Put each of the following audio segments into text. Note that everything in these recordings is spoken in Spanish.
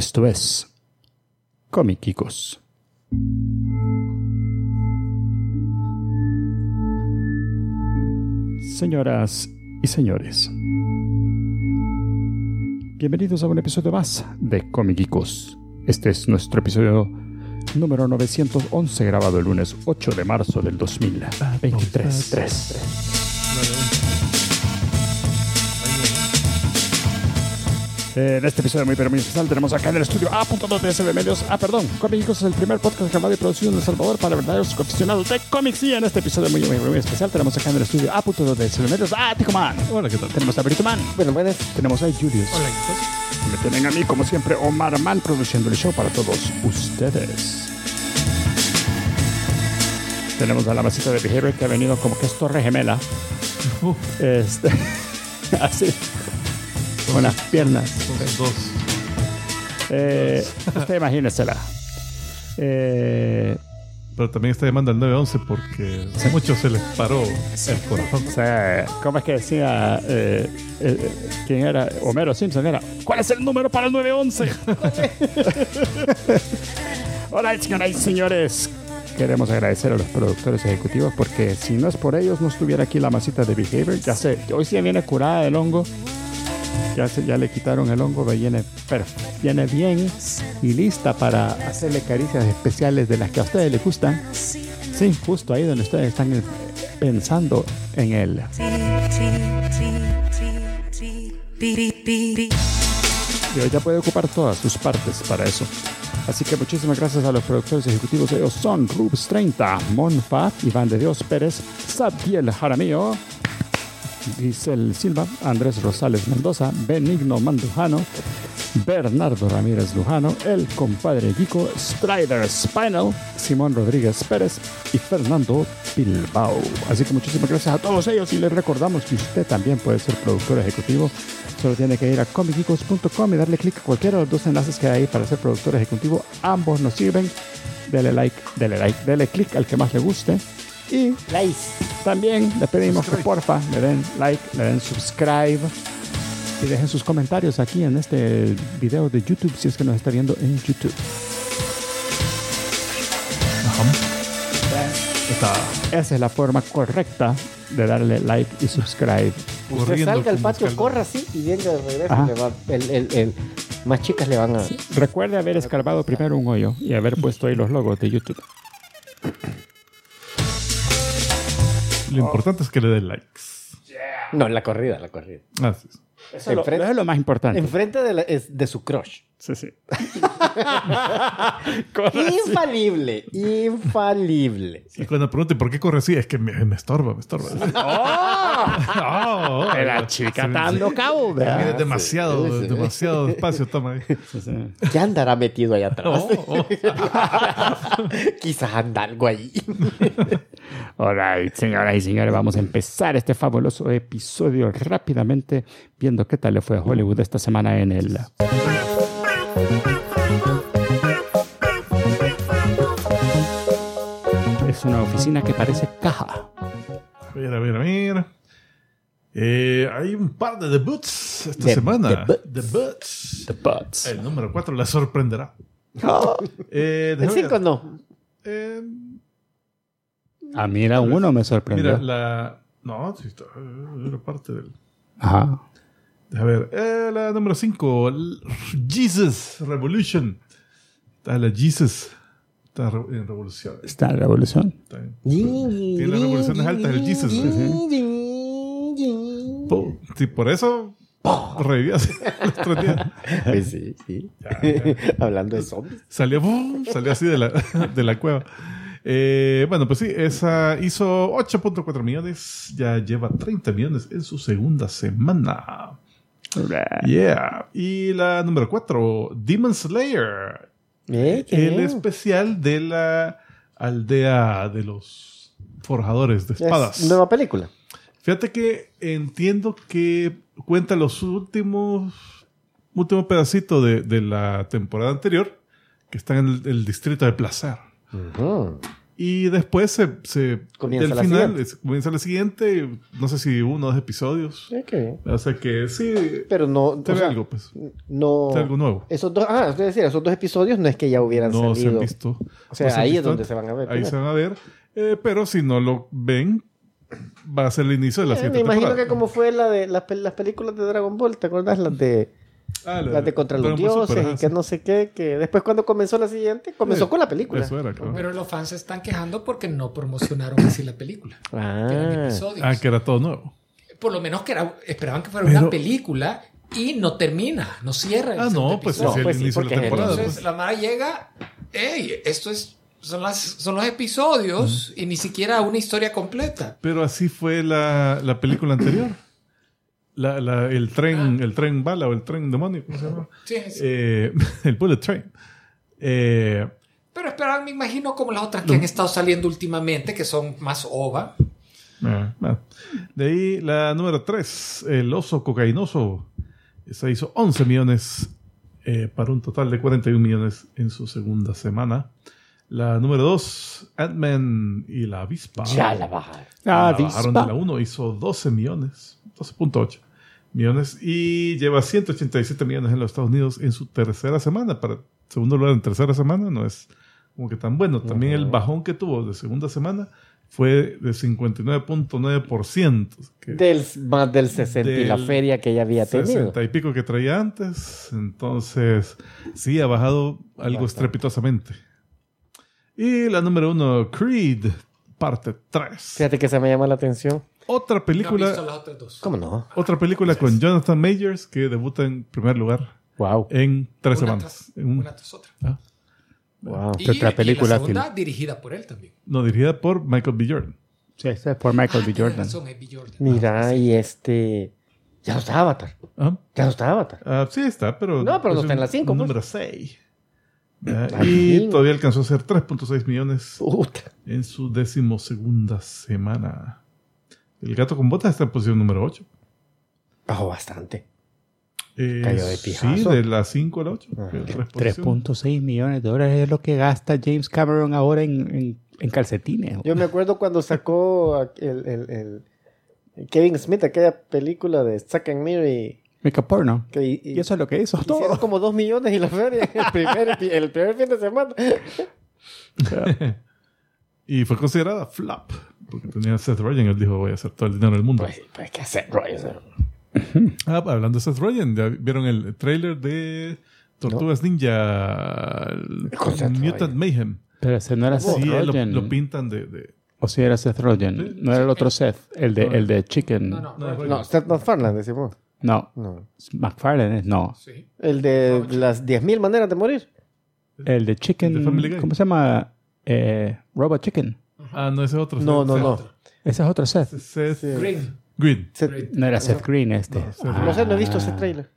Esto es Comiquicos. Señoras y señores, bienvenidos a un episodio más de Comiquicos. Este es nuestro episodio número 911 grabado el lunes 8 de marzo del 2023. Eh, en este episodio muy pero muy especial tenemos acá en el estudio A.2 de SB Medios. Ah, perdón, Comics es el primer podcast grabado y producido en El Salvador para verdaderos aficionados de cómics. Y en este episodio muy, muy, muy especial tenemos acá en el estudio A.2 de SB Medios a Tico Man. Hola, ¿qué tal? Tenemos a Brito Man. Bueno, buenas. Tenemos a Julius. Hola, ¿qué Y me tienen a mí, como siempre, Omar Man produciendo el show para todos ustedes. Tenemos a la masita de Behavior que ha venido como que es torre gemela. Uh, Este, así. Con las piernas. son dos. Eh, usted imagínesela. Eh, Pero también está llamando al 911 porque a muchos se les paró el corazón. o sea, ¿cómo es que decía eh, eh, quién era? Homero Simpson era. ¿Cuál es el número para el 911? Hola, señoras y señores. Queremos agradecer a los productores ejecutivos porque si no es por ellos no estuviera aquí la masita de Behavior. Ya sé, hoy sí viene curada del hongo. Ya, se- ya le quitaron el hongo, viene, perf- viene bien y lista para hacerle caricias especiales de las que a ustedes les gustan. Sí, justo ahí donde ustedes están pensando en él. Y hoy ya puede ocupar todas sus partes para eso. Así que muchísimas gracias a los productores ejecutivos. Ellos son Rubs 30, Monfa, Iván de Dios Pérez, Sabdiel Jaramillo, Giselle Silva, Andrés Rosales Mendoza, Benigno Mandujano, Bernardo Ramírez Lujano, el compadre Kiko, Strider Spinal, Simón Rodríguez Pérez y Fernando Bilbao. Así que muchísimas gracias a todos ellos y les recordamos que usted también puede ser productor ejecutivo. Solo tiene que ir a comicicos.com y darle clic a cualquiera de los dos enlaces que hay para ser productor ejecutivo. Ambos nos sirven. Dele like, dele like, dele clic al que más le guste. Y también le pedimos que porfa le den like, le den subscribe y dejen sus comentarios aquí en este video de YouTube si es que nos está viendo en YouTube. Está Esa es la forma correcta de darle like y subscribe. Usted salga al patio, escalón. corra así y venga de regreso. Ajá. le va- el, el, el- más chicas le van a. Recuerde haber escarbado primero un hoyo y haber puesto ahí los logos de YouTube. Lo importante es que le den likes. No, la corrida, la corrida. Así es. Eso, es lo- Enfrente- eso es lo más importante. Enfrente de, la- es de su crush. Sí, sí. Infalible, infalible. Y cuando pregunte por qué corre así, es que me, me estorba, me estorba. Oh, La chica dando cabo, Mira, ¿verdad? es demasiado, sí, sí. demasiado espacio toma ahí. Sí, sí. ¿Qué andará metido ahí atrás? Oh, oh. Quizás anda algo ahí. Alright, señoras y señores, vamos a empezar este fabuloso episodio rápidamente viendo qué tal le fue a Hollywood esta semana en el... Es una oficina que parece caja. A ver, a ver, a ver. Eh, hay un par de debuts esta De- semana. The Butts. El número 4 la sorprenderá. Oh, Eh, el déjame 5 ver. no. Eh, A mí era uno me sorprendió. mira, la. No, sí, está. Era parte del. Ajá. A ver, eh, la número 5, Jesus Revolution. Está la Jesus. Está en revolución. Está la revolución. Está bien. Tiene las revoluciones altas del Jesus. Po- Sí, por eso revivió hace los tres días. Pues sí, sí. Ya, ya. Hablando de zombies. Salió, salió así de la, de la cueva. Eh, bueno, pues sí, esa hizo 8.4 millones, ya lleva 30 millones en su segunda semana. Yeah. Y la número 4, Demon Slayer, Eh, el bien. especial de la aldea de los forjadores de espadas. Es nueva película. Fíjate que entiendo que cuenta los últimos último pedacito de, de la temporada anterior que está en el, el distrito de placer. Ujú. Y después se, se Comienza del la final siguiente. comienza la siguiente, no sé si uno o dos episodios. Qué bien. O sea que sí, Pero no. te o sea, algo, pues. No. Te algo nuevo. Esos dos, ah, es decir, esos dos episodios no es que ya hubieran No se salido. han visto. O sea, no se han ahí es donde se van a ver. Ahí primero. se van a ver. Eh, pero si no lo ven, va a ser el inicio de la Eh, siguiente me imagino temporada. que como fue la de las, las películas de Dragon Ball, ¿te acuerdas? Las de Ah, la- las de contra los dioses Super, y ajá, que no sé qué, que después cuando comenzó la siguiente, comenzó Sí, con la película. Eso era, claro. Pero los fans se están quejando porque no promocionaron así la película. Que eran Ah, episodios. Ah, que era todo nuevo. Por lo menos que era- esperaban que fuera Pero- una película y no termina, no cierra. el Ah, no, pues el pues sí, inicio de la temporada. Entonces pues. la Mara llega, hey, esto es, son, las, son los episodios y ni siquiera una historia completa. Pero así fue la, la película anterior. La, la- el tren, Ah. el tren bala o el tren demonio, ¿cómo se llama? Sí, sí. Eh, el bullet train. Eh, Pero esperaban, me imagino, como las otras que han estado saliendo últimamente, que son más ova. ah. De ahí la número 3, el oso cocainoso. Esa hizo 11 millones eh, para un total de 41 millones en su segunda semana. La número 2, Ant-Man y la avispa. ya la baja. Ah, La bajaron de avispa. la 1, hizo 12 millones, 12.8 millones y lleva 187 millones en los Estados Unidos en su tercera semana. Para segundo lugar en tercera semana no es como que tan bueno. También el bajón que tuvo de segunda semana fue de 59.9%. que Del, más del 60 y la Del feria que ella había tenido. 60 y pico que traía antes. Entonces, sí, ha bajado algo estrepitosamente. Y la número uno, Creed, parte 3. Fíjate que se me llama la atención. Otra No he película. visto las otras dos. ¿Cómo no? Otra película con Jonathan Majors que debuta en primer lugar Wow. en tres Una semanas. tras, En un- una tras otra. ah, Wow. Y, ¿Qué otra y película, la segunda dirigida por él también. no, dirigida por Michael B. Jordan. Sí, esta es por Michael Ah, B. tienes Jordan. razón, es B. Jordan. Mira, Ah, sí. y este. Ya no está Avatar. Ah, Ya no está Avatar. ah, sí está, pero... No, pero no es está en la un pues. Número 6. Ah, Ay, y todavía alcanzó a hacer 3.6 millones Puta. en su decimosegunda semana. El gato con botas está en posición número 8. Bajó bastante. Eh, Cayó de Sí, pijazo. de las 5 a la 8. Ajá. 3.6 millones de dólares es lo que gasta James Cameron ahora en, en, en calcetines. Yo me acuerdo cuando sacó el, el- el- el Kevin Smith aquella película de Zack and Miri. Make a porno. Que, y- Y eso es lo que hizo hicieron todo. como dos millones y la feria el primer, el primer fin de semana. Y fue considerada flop. Porque tenía a Seth Rogen. Él dijo, voy a hacer todo el dinero del mundo. Pues, pues ¿qué hacer, Roy? O sea, Ah, hablando de Seth Rogen, ¿ya vieron el trailer de Tortugas Ninja Con Seth Mutant Rogen. Mayhem? Pero ese no era Seth Sí, él lo, Rogen. lo pintan de, de- O si era Seth Rogen. Sí. No era el otro Seth. El de, No. el de Chicken. No, no, No, no. No, Seth MacFarlane, decimos. No. No. McFarlane es no. Sí. El de las 10.000 maneras de morir. El de Chicken. El de Family Guy. ¿Cómo se llama? Eh, Robot Chicken. Ah, no, ese es otro. No, Seth- no, no. Ese es otro Seth. Seth Sí. Green. Green. Seth-. No era Seth Green este. No, Seth no sé, no he visto Ah. ese trailer.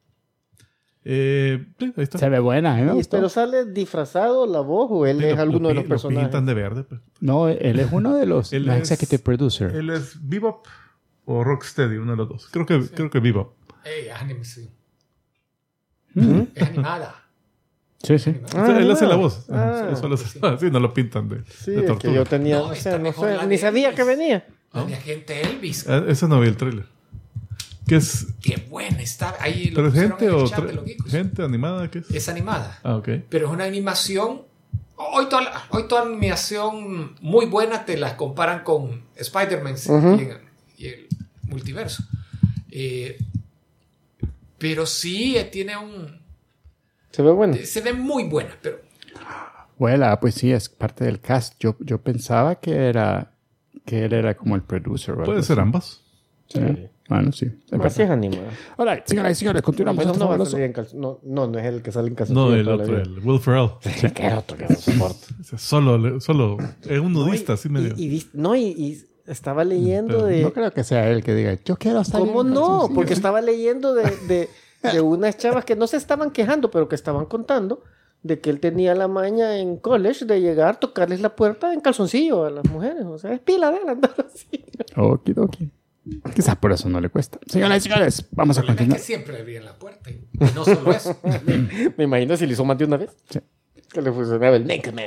Eh, sí, ahí está. Se ve buena, gustó. pero sale disfrazado la voz o él Sí, es lo- alguno lo de los personajes. Lo pintan de verde. pues. No, él es uno de los, Él es- executive producer. Él es Bebop o Rocksteady, uno de los dos. Creo que, creo que Bebop. Ey, es anim- sí. Mm. Es animada. Sí, sí. O sea, él Ah, hace la voz. ah. Ajá, solo se- sí, no lo pintan de, Sí, de es que tortuga. yo tenía, No, o sea, no mejor sé, la ni de sabía que venía. La de agente Elvis. Ah, Esa no vi el trailer. ¿Qué es? Qué buena está. Ahí lo ¿Pero es gente o chat de tra- los geekos. gente animada? ¿Qué es? Es animada. Ah, ok. Pero es una animación. Hoy toda, la- hoy toda animación muy buena te la comparan con Spider-Man sí, Ujú. y, y el multiverso. Eh, pero sí eh, tiene un. Se ve bueno. Se ve muy buena, pero Bueno, pues sí, es parte del cast. Yo, yo pensaba que era que él era como el producer. algo Puede ser ambas. Sí. Bueno, sí. Así verdad. es animado. Hola, señoras y señores, continuamos. no, salir no, no, no es el que sale en calzoncillo. No, el otro, el Will Ferrell. Sí, que era otro que no soporto. Solo, solo es un nudista, así y, medio. y no, y, y estaba leyendo Pero de... No creo que sea él que diga, yo quiero estar ¿Cómo en no? calzoncillos". Porque estaba leyendo de, de, de unas chavas que no se estaban quejando, pero que estaban contando de que él tenía la maña en college de llegar, tocarles la puerta en calzoncillo a las mujeres. O sea, es pila de él andar así. Okidoki. Quizás por eso no le cuesta. Señoras y señores, vamos a problema es continuar. que siempre abrían la puerta. Y no solo eso. Me imagino si le hizo más de una vez. Sí. Que le funcionaba el Naked Man.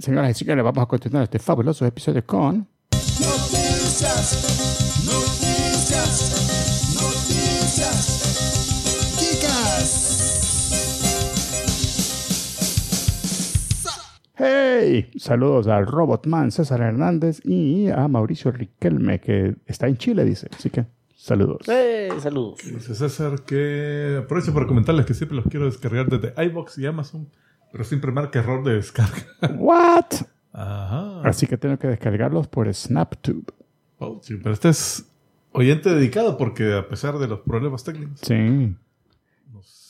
Señoras y señores, vamos a continuar este fabuloso episodio con... Noticias, ¡Hey! Saludos al Robotman César Hernández y a Mauricio Riquelme, que está en Chile, dice. Así que, saludos. Eh, saludos. Dice César que aprovecho para comentarles que siempre los quiero descargar desde iBox y Amazon, pero siempre marca error de descarga. ¿What? Ajá. Así que tengo que descargarlos por SnapTube. Oh, sí, pero este es oyente dedicado porque a pesar de los problemas técnicos, Sí.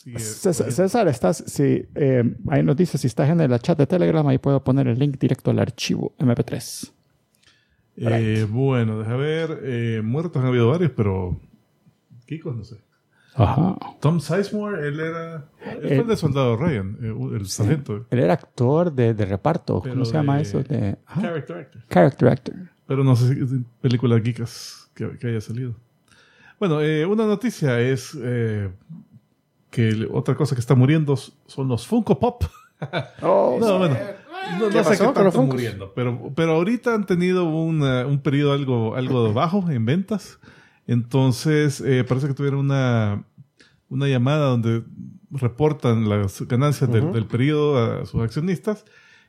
César. César, estás, si, eh, ahí nos dice si estás en el chat de Telegram, ahí puedo poner el link directo al archivo MP3. Eh, bueno, deja ver. eh, muertos han habido varios, pero. Kikos, no sé. Ajá. Tom Sizemore, él era. Él fue Eh, el de Soldado Ryan, eh, el sargento. Él era actor de, de reparto. Pero ¿Cómo se llama eso? De, ajá. Character actor. Character actor. Pero no sé si películas geekas que, que haya salido. Bueno, eh, una noticia es eh, que otra cosa que está muriendo son los Funko Pop. Oh, No, bueno. No, no ¿Qué sé qué Funkos? muriendo, pero, pero ahorita han tenido una- un periodo algo, algo bajo en ventas. Entonces, eh, parece que tuvieron una, una llamada donde reportan las ganancias del, del periodo a sus accionistas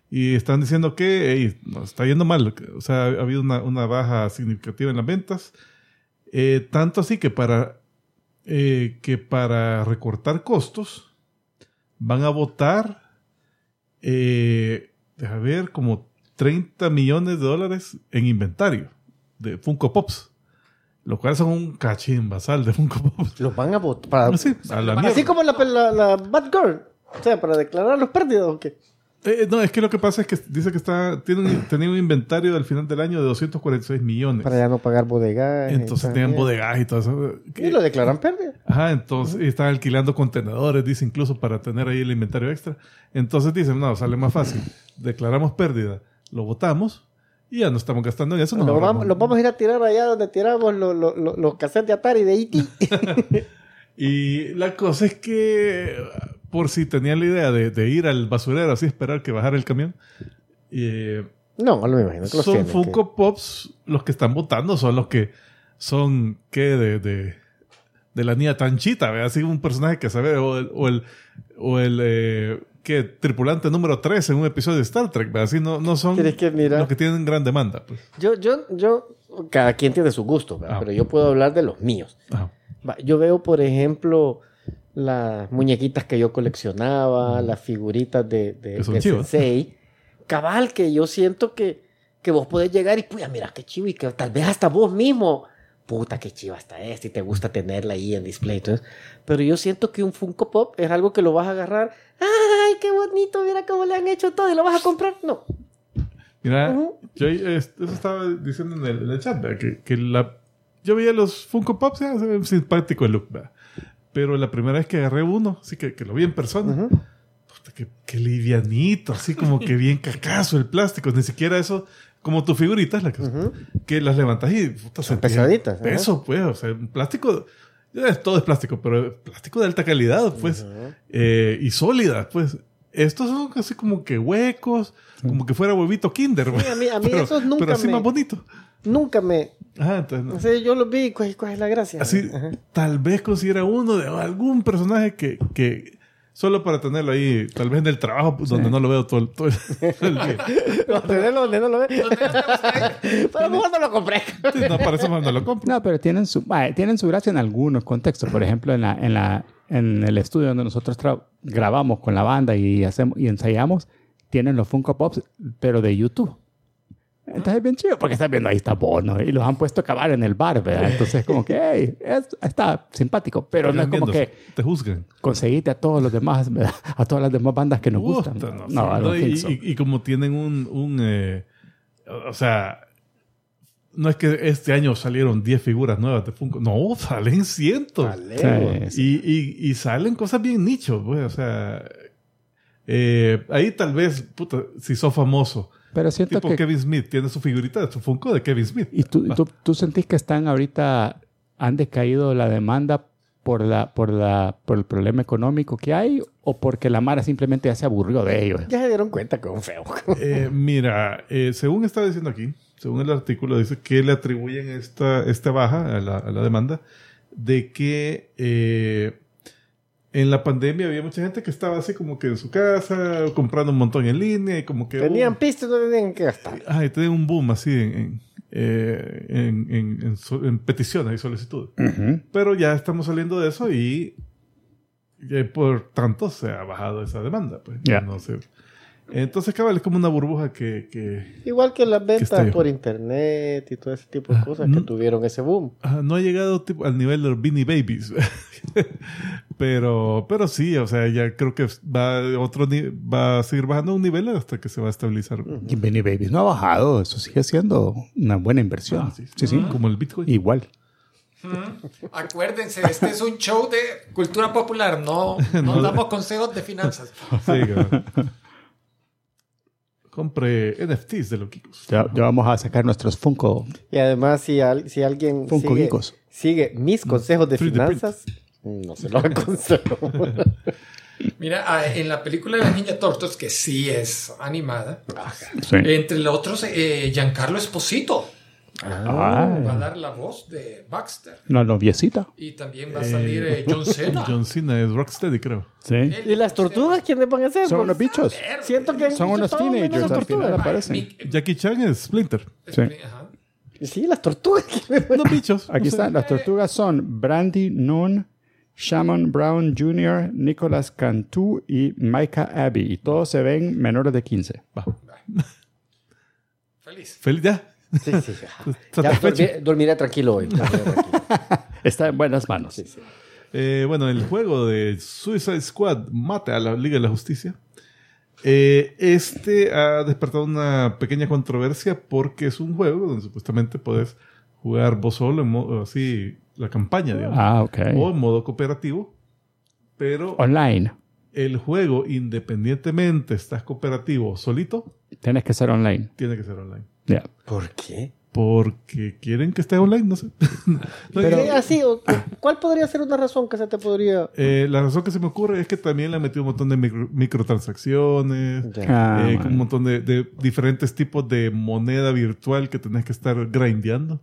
y están diciendo que hey, nos está yendo mal. O sea, ha habido una, una baja significativa en las ventas. Eh, tanto así que para, eh, que para recortar costos van a votar eh, deja ver, como 30 millones de dólares en inventario de Funko Pops. Lo cual son un cachín basal de Funko Pops. Los van a votar. para- Así, a la Así mierda. como la, la, la Batgirl. O sea, para declarar los pérdidas o qué. Eh, no, es que lo que pasa es que dice que está, tiene un, tenía un inventario al final del año de 246 millones. Para ya no pagar bodegas. Entonces tenían bodegas y todo eso. Y lo declaran pérdida. Ajá, entonces y están alquilando contenedores, dice incluso para tener ahí el inventario extra. Entonces dicen, no, sale más fácil. Declaramos pérdida, lo votamos y ya no estamos gastando en eso. Los ahorramos. vamos, los vamos a ir a tirar allá donde tiramos los, los cassettes de Atari de E E.T. Y la cosa es que, por si tenían la idea de, de ir al basurero así, esperar que bajara el camión, eh, no, no me imagino que los son tienen, Funko Pops los que están votando, son los que son, ¿qué? De, de, de la niña Tanchita, ¿ve? Así un personaje que sabe, o el, o el, o el eh, ¿qué? Tripulante número 3 en un episodio de Star Trek, ¿ve? Así no, no son que los que tienen gran demanda. Pues. Yo, yo, yo, cada quien tiene su gusto. Ah. pero yo puedo hablar de los míos. Yo veo, por ejemplo, las muñequitas que yo coleccionaba, las figuritas de, de, de. Sensei. Cabal, que yo siento que, que vos podés llegar y, puya, mira qué chivo, y que tal vez hasta vos mismo, puta, qué chiva está este, y te gusta tenerla ahí en display. Entonces, pero yo siento que un Funko Pop es algo que lo vas a agarrar, ay, qué bonito, mira cómo le han hecho todo, y lo vas a comprar. No. Mira, Ujú. yo eh, eso estaba diciendo en el, en el chat, ¿verdad? que, que la, yo veía los Funko Pops, ve simpático el look, ¿verdad? Pero la primera vez que agarré uno, así que, que lo vi en persona, puta, que, que livianito, así como que bien cacazo el plástico, ni siquiera eso, como tu figurita, la que, las levantas y puta, Son pesaditas. Peso, pues, o sea, un plástico, todo es plástico, pero plástico de alta calidad, pues, eh, y sólida, pues. Estos son casi como que huecos, como que fuera huevito kinder. Sí, a mí- a mí pero, esos nunca pero así me- más bonito. Nunca me... Ajá, entonces, no. Sé, yo lo vi, y ¿cuál, cuál es la gracia? así, Ajá. tal vez considera uno de algún personaje que, que solo para tenerlo ahí, tal vez en el trabajo, pues, donde no lo veo todo el, todo el- todo el día. No, tenerlo donde no lo ve. Pero mejor no lo compré. Sí, no, para eso no lo compro. No, pero tienen su, tienen su gracia en algunos contextos. Por ejemplo, en, la, en, la, en el estudio donde nosotros grabamos con la banda y, hacemos, y ensayamos, tienen los Funko Pops, pero de YouTube. Entonces es bien chido porque estás viendo ahí está Bono y los han puesto a acabar en el bar, ¿verdad? Entonces como que, hey, es- está simpático, pero no es como que Te juzgan. conseguiste a todos los demás, ¿verdad? a todas las demás bandas que nos gustan. no, No, no, y, so. y- y como tienen un, un eh, o sea, no es que este año salieron 10 figuras nuevas de Funko, no, salen cientos. Vale. Sí, sí. Y, y, salen cosas bien nichos, güey, o sea, eh, ahí tal vez, puta, si sos famoso, Pero siento tipo que... Kevin Smith, tiene su figurita de su Funko de Kevin Smith. ¿Y tú, tú, tú sentís que están ahorita, han decaído la demanda por, la, por, la, por el problema económico que hay? o porque la Mara simplemente ya se aburrió de ellos? Ya se dieron cuenta que es un feo. Eh, mira, eh, según está diciendo aquí, según el artículo, dice que le atribuyen esta, esta baja a la, a la demanda de que eh, en la pandemia había mucha gente que estaba así como que en su casa, comprando un montón en línea y como que... Tenían uh, pistas, no tenían que gastar. Ay, tenía un boom así en, en, eh, en, en- en so- en peticiones y solicitudes. Ujú. Pero ya estamos saliendo de eso y, eh, por tanto se ha bajado esa demanda. Pues, Ya. no sé. Entonces, cabal, es como una burbuja que... que Igual que las ventas por internet y todo ese tipo de cosas que tuvieron ese boom. ah, no ha llegado tipo, al nivel de los Beanie Babies. pero, pero sí, o sea, ya creo que va, a otro va a seguir bajando un nivel hasta que se va a estabilizar. Y Benny Babies no ha bajado, eso sigue siendo una buena inversión. Ah, sí, sí. Como el Bitcoin. Igual. Acuérdense, este es un show de cultura popular, no, no damos consejos de finanzas. Sí. Compre NFTs de Loquicos. Ya, ya vamos a sacar nuestros Funko. Y además, si, al- si alguien Funko sigue, sigue mis consejos de 3D print. No se los aconsejo. Mira, ah, en la película de la Niña Tortos, que sí es animada, Sí. entre los otros, eh, Giancarlo Esposito Ah, va a dar la voz de Baxter. la noviecita. Y también va a salir eh, John Cena. John Cena es Rocksteady, creo. Sí. ¿Y las tortugas quiénes van a ser? Son Pues, unos bichos. Siento que Son unos teenagers las al final tortugas. aparecen. Mick- Jackie Chan es Splinter. Sí. Ajá. Sí, las tortugas. ¿quiénes van a- Unos bichos. Aquí no sé. están, las tortugas son Brandy Noon, Shamon Brown Jr., Nicholas Cantu y Micah Abbey. Y todos se ven menores de 15. Va. Feliz. Feliz ya. Sí, sí. Ya dormiré tranquilo hoy. tranquilo. Está en buenas manos. Sí, sí. Eh, bueno, el juego de Suicide Squad mata a la Liga de la Justicia. Eh, este ha despertado una pequeña controversia porque es un juego donde supuestamente puedes jugar vos solo en modo así la campaña, digamos, Ah, ok. o en modo cooperativo. Pero Online. el juego, independientemente estás cooperativo o solito, Tienes que ser online. tiene que ser online. Ya. ¿Por qué? Porque quieren que esté online, no sé. No, Pero- Sí, así, o- ¿Cuál podría ser una razón que se te podría...? Eh, la razón que se me ocurre es que también le han metido un montón de micro- microtransacciones. Ah, eh, un montón de, de diferentes tipos de moneda virtual que tenés que estar grindeando.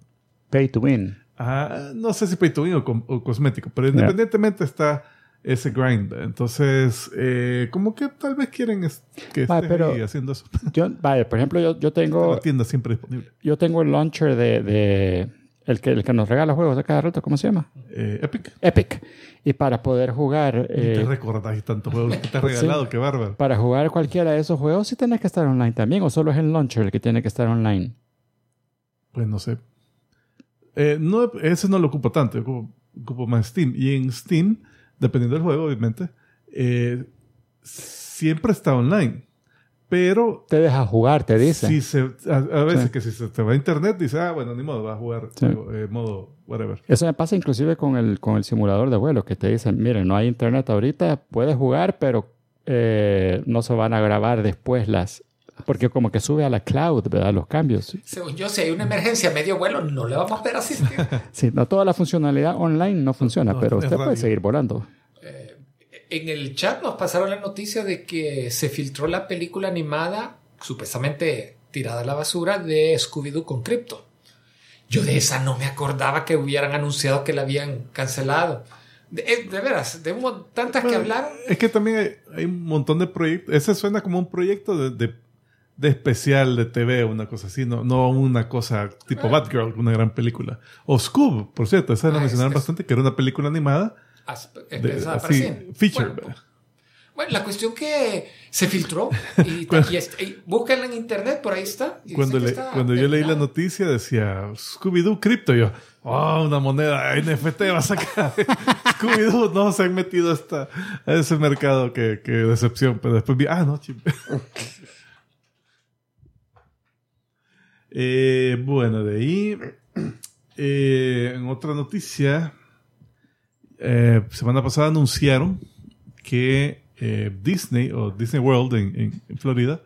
Pay to win. Ah, no sé si pay to win o, cosmético, pero independientemente está ese grind. Entonces, eh, como que tal vez quieren es- que Ah, estés pero- ahí haciendo eso. Yo, vaya, por ejemplo, yo, yo tengo la tienda siempre disponible. yo tengo el launcher de, de- el, que, el que nos regala juegos a cada rato, ¿cómo se llama? Eh, Epic. Epic. Y para poder jugar te eh, recordás tantos juegos que te has regalado, qué bárbaro. para jugar cualquiera de esos juegos sí tienes que estar online también o solo es el launcher el que tiene que estar online. Pues no sé. Eh, no, ese no lo ocupo tanto, yo ocupo, ocupo más Steam. Y en Steam, dependiendo del juego, obviamente, eh, siempre está online. Pero Te deja jugar, te dice. si se, a, a veces Sí. que si se te va a internet, dice, ah, bueno, ni modo, va a jugar Sí. eh, modo whatever. Eso me pasa inclusive con el, con el simulador de vuelo, que te dicen, miren, no hay internet ahorita, puedes jugar, pero eh, no se van a grabar después las... Porque como que sube a la cloud, ¿verdad? Los cambios. Según yo, si hay una emergencia medio vuelo, no le vamos a ver asistir. Sí, no toda la funcionalidad online no funciona, no, pero usted puede seguir volando. En el chat nos pasaron la noticia de que se filtró la película animada, supuestamente tirada a la basura, de Scooby-Doo con Crypto. Yo de esa no me acordaba que hubieran anunciado que la habían cancelado. De, eh, de veras, de tantas que hablaron. Es que también hay, hay un montón de proyectos. Ese suena como un proyecto de, de, de especial de TV, una cosa así, no, no una cosa tipo Batgirl, una gran película. O Scoob, por cierto, esa la Ah, mencionaron es- es- bastante, que era una película animada. as- De, empezaba a así, feature. Bueno. Bueno, la cuestión que se filtró y, y, y búsquenla en internet, por ahí está. y cuando le- está cuando yo leí la noticia decía Scooby-Doo Crypto, yo, oh, una moneda NFT va a sacar. Scooby-Doo, no, se han metido hasta a ese mercado, que, que decepción. Pero después vi, ah, no, chip. Eh, bueno, de ahí, eh, en otra noticia, eh, semana pasada anunciaron que eh, Disney o Disney World en, en- en Florida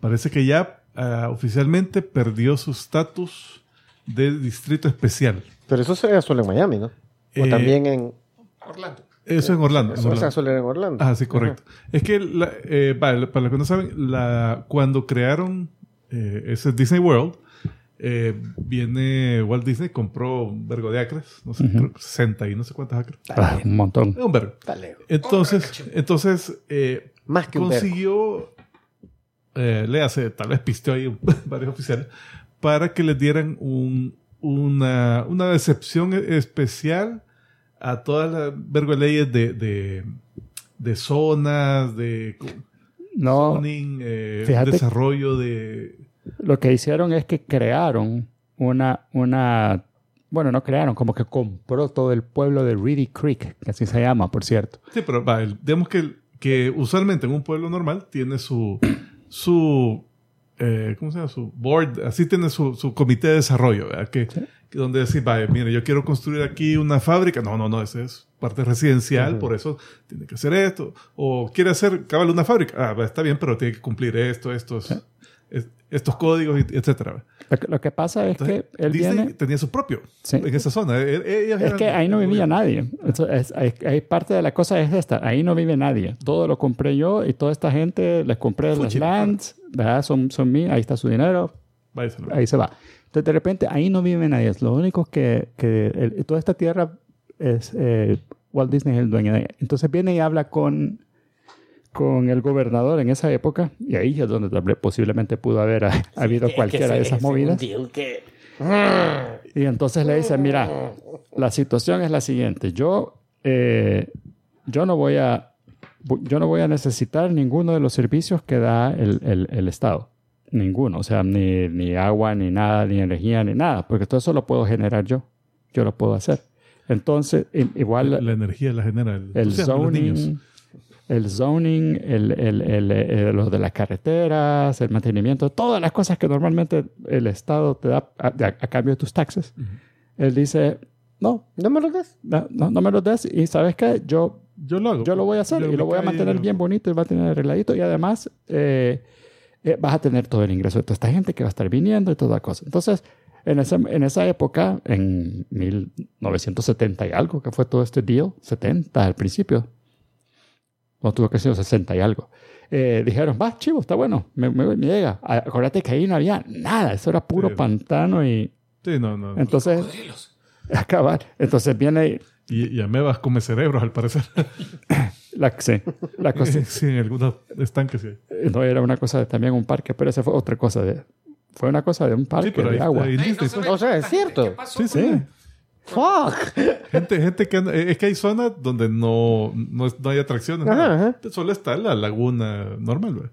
parece que ya ah, oficialmente perdió su estatus de distrito especial. Pero eso sería solo en Miami, ¿no? O Eh, también en... Orlando. Eso en Orlando. en Eso, sea, Orlando. solo era en Orlando. Ah, sí, correcto. Es que, la- eh, vale, para los que no saben, la, cuando crearon eh, ese Disney World, eh, viene Walt Disney, compró un vergo de acres, no sé, creo que 60 y no sé cuántos acres. Ah, un montón. Es un vergo. Entonces, entonces eh, Más que consiguió, eh, le hace, tal vez pisteó ahí varios oficiales, para que les dieran un- una, una excepción especial a todas las vergo de leyes de, de, de zonas, de No, zoning, eh, desarrollo de... lo que hicieron es que crearon una, una, bueno, no crearon, como que compró todo el pueblo de Reedy Creek, que así se llama, por cierto. Sí, pero va, digamos que, que usualmente en un pueblo normal tiene su, su eh, ¿cómo se llama? Su board, así tiene su, su comité de desarrollo, ¿verdad? Que, que donde decir, vaya, mire, yo quiero construir aquí una fábrica. No, no, no, ese es parte residencial, por eso tiene que hacer esto. O quiere hacer, cabal, una fábrica. Ah, está bien, pero tiene que cumplir esto, estos, es- estos códigos, etcétera. Lo que, pasa es Entonces, que él Disney viene... tenía su propio Sí. en esa zona. E- e- ellos Es que ahí no vivía nadie. Es- hay, hay parte de la cosa es esta. Ahí no vive nadie. Todo lo compré yo y toda esta gente les compré las Fuchi. lands, ¿verdad? Son, son mías. Ahí está su dinero. Váyase, ¿no? Ahí se va. Entonces, de repente, ahí no vive nadie. Es lo único que... que el- toda esta tierra es... eh, Walt Disney es el dueño de ella. Entonces viene y habla con, con el gobernador en esa época. Y ahí es donde posiblemente pudo haber ha- habido cualquiera de esas movidas. Y entonces le dice, mira, la situación es la siguiente. Yo, eh, yo, no voy a, yo no voy a necesitar ninguno de los servicios que da el, el- el Estado. Ninguno. O sea, ni, ni agua, ni nada, ni energía, ni nada. Porque todo eso lo puedo generar yo. Yo lo puedo hacer. Entonces, igual la, la energía la genera el, el zoning, el zoning, el, el, el, eh, lo de las carreteras, el mantenimiento, todas las cosas que normalmente el Estado te da a, a- a cambio de tus taxes. Él dice, no, ¿No me lo des? no, no, no me los des y sabes qué, yo, Yo lo hago. yo lo voy a hacer Yo y lo voy a mantener bien bonito y va a tener arregladito y además eh, eh, vas a tener todo el ingreso de toda esta gente que va a estar viniendo y toda cosa. Entonces, en esa, en esa época, en 1970 y algo, que fue todo este deal, 70 al principio, no tuvo que ser 60 y algo. Eh, dijeron, va, chivo, está bueno, me, me- me llega. A- Acuérdate que ahí no había nada, eso era puro Sí. pantano y Sí, no, no. entonces, acabar. Entonces viene Y, y amebas come cerebros, al parecer. la, sí, la cosa, sí, en algunos estanques sí. no era una cosa de también un parque, pero esa fue otra cosa de, fue una cosa de un parque Sí, pero de ahí- agua. ahí- pues. ve O sea, es cierto. ¿Qué pasó Sí, sí. ¡Fuck! Gente, gente que anda- es que hay zonas donde no, no, no hay atracciones. Ajá, nada. ajá. Solo está la laguna normal. ¿verdad?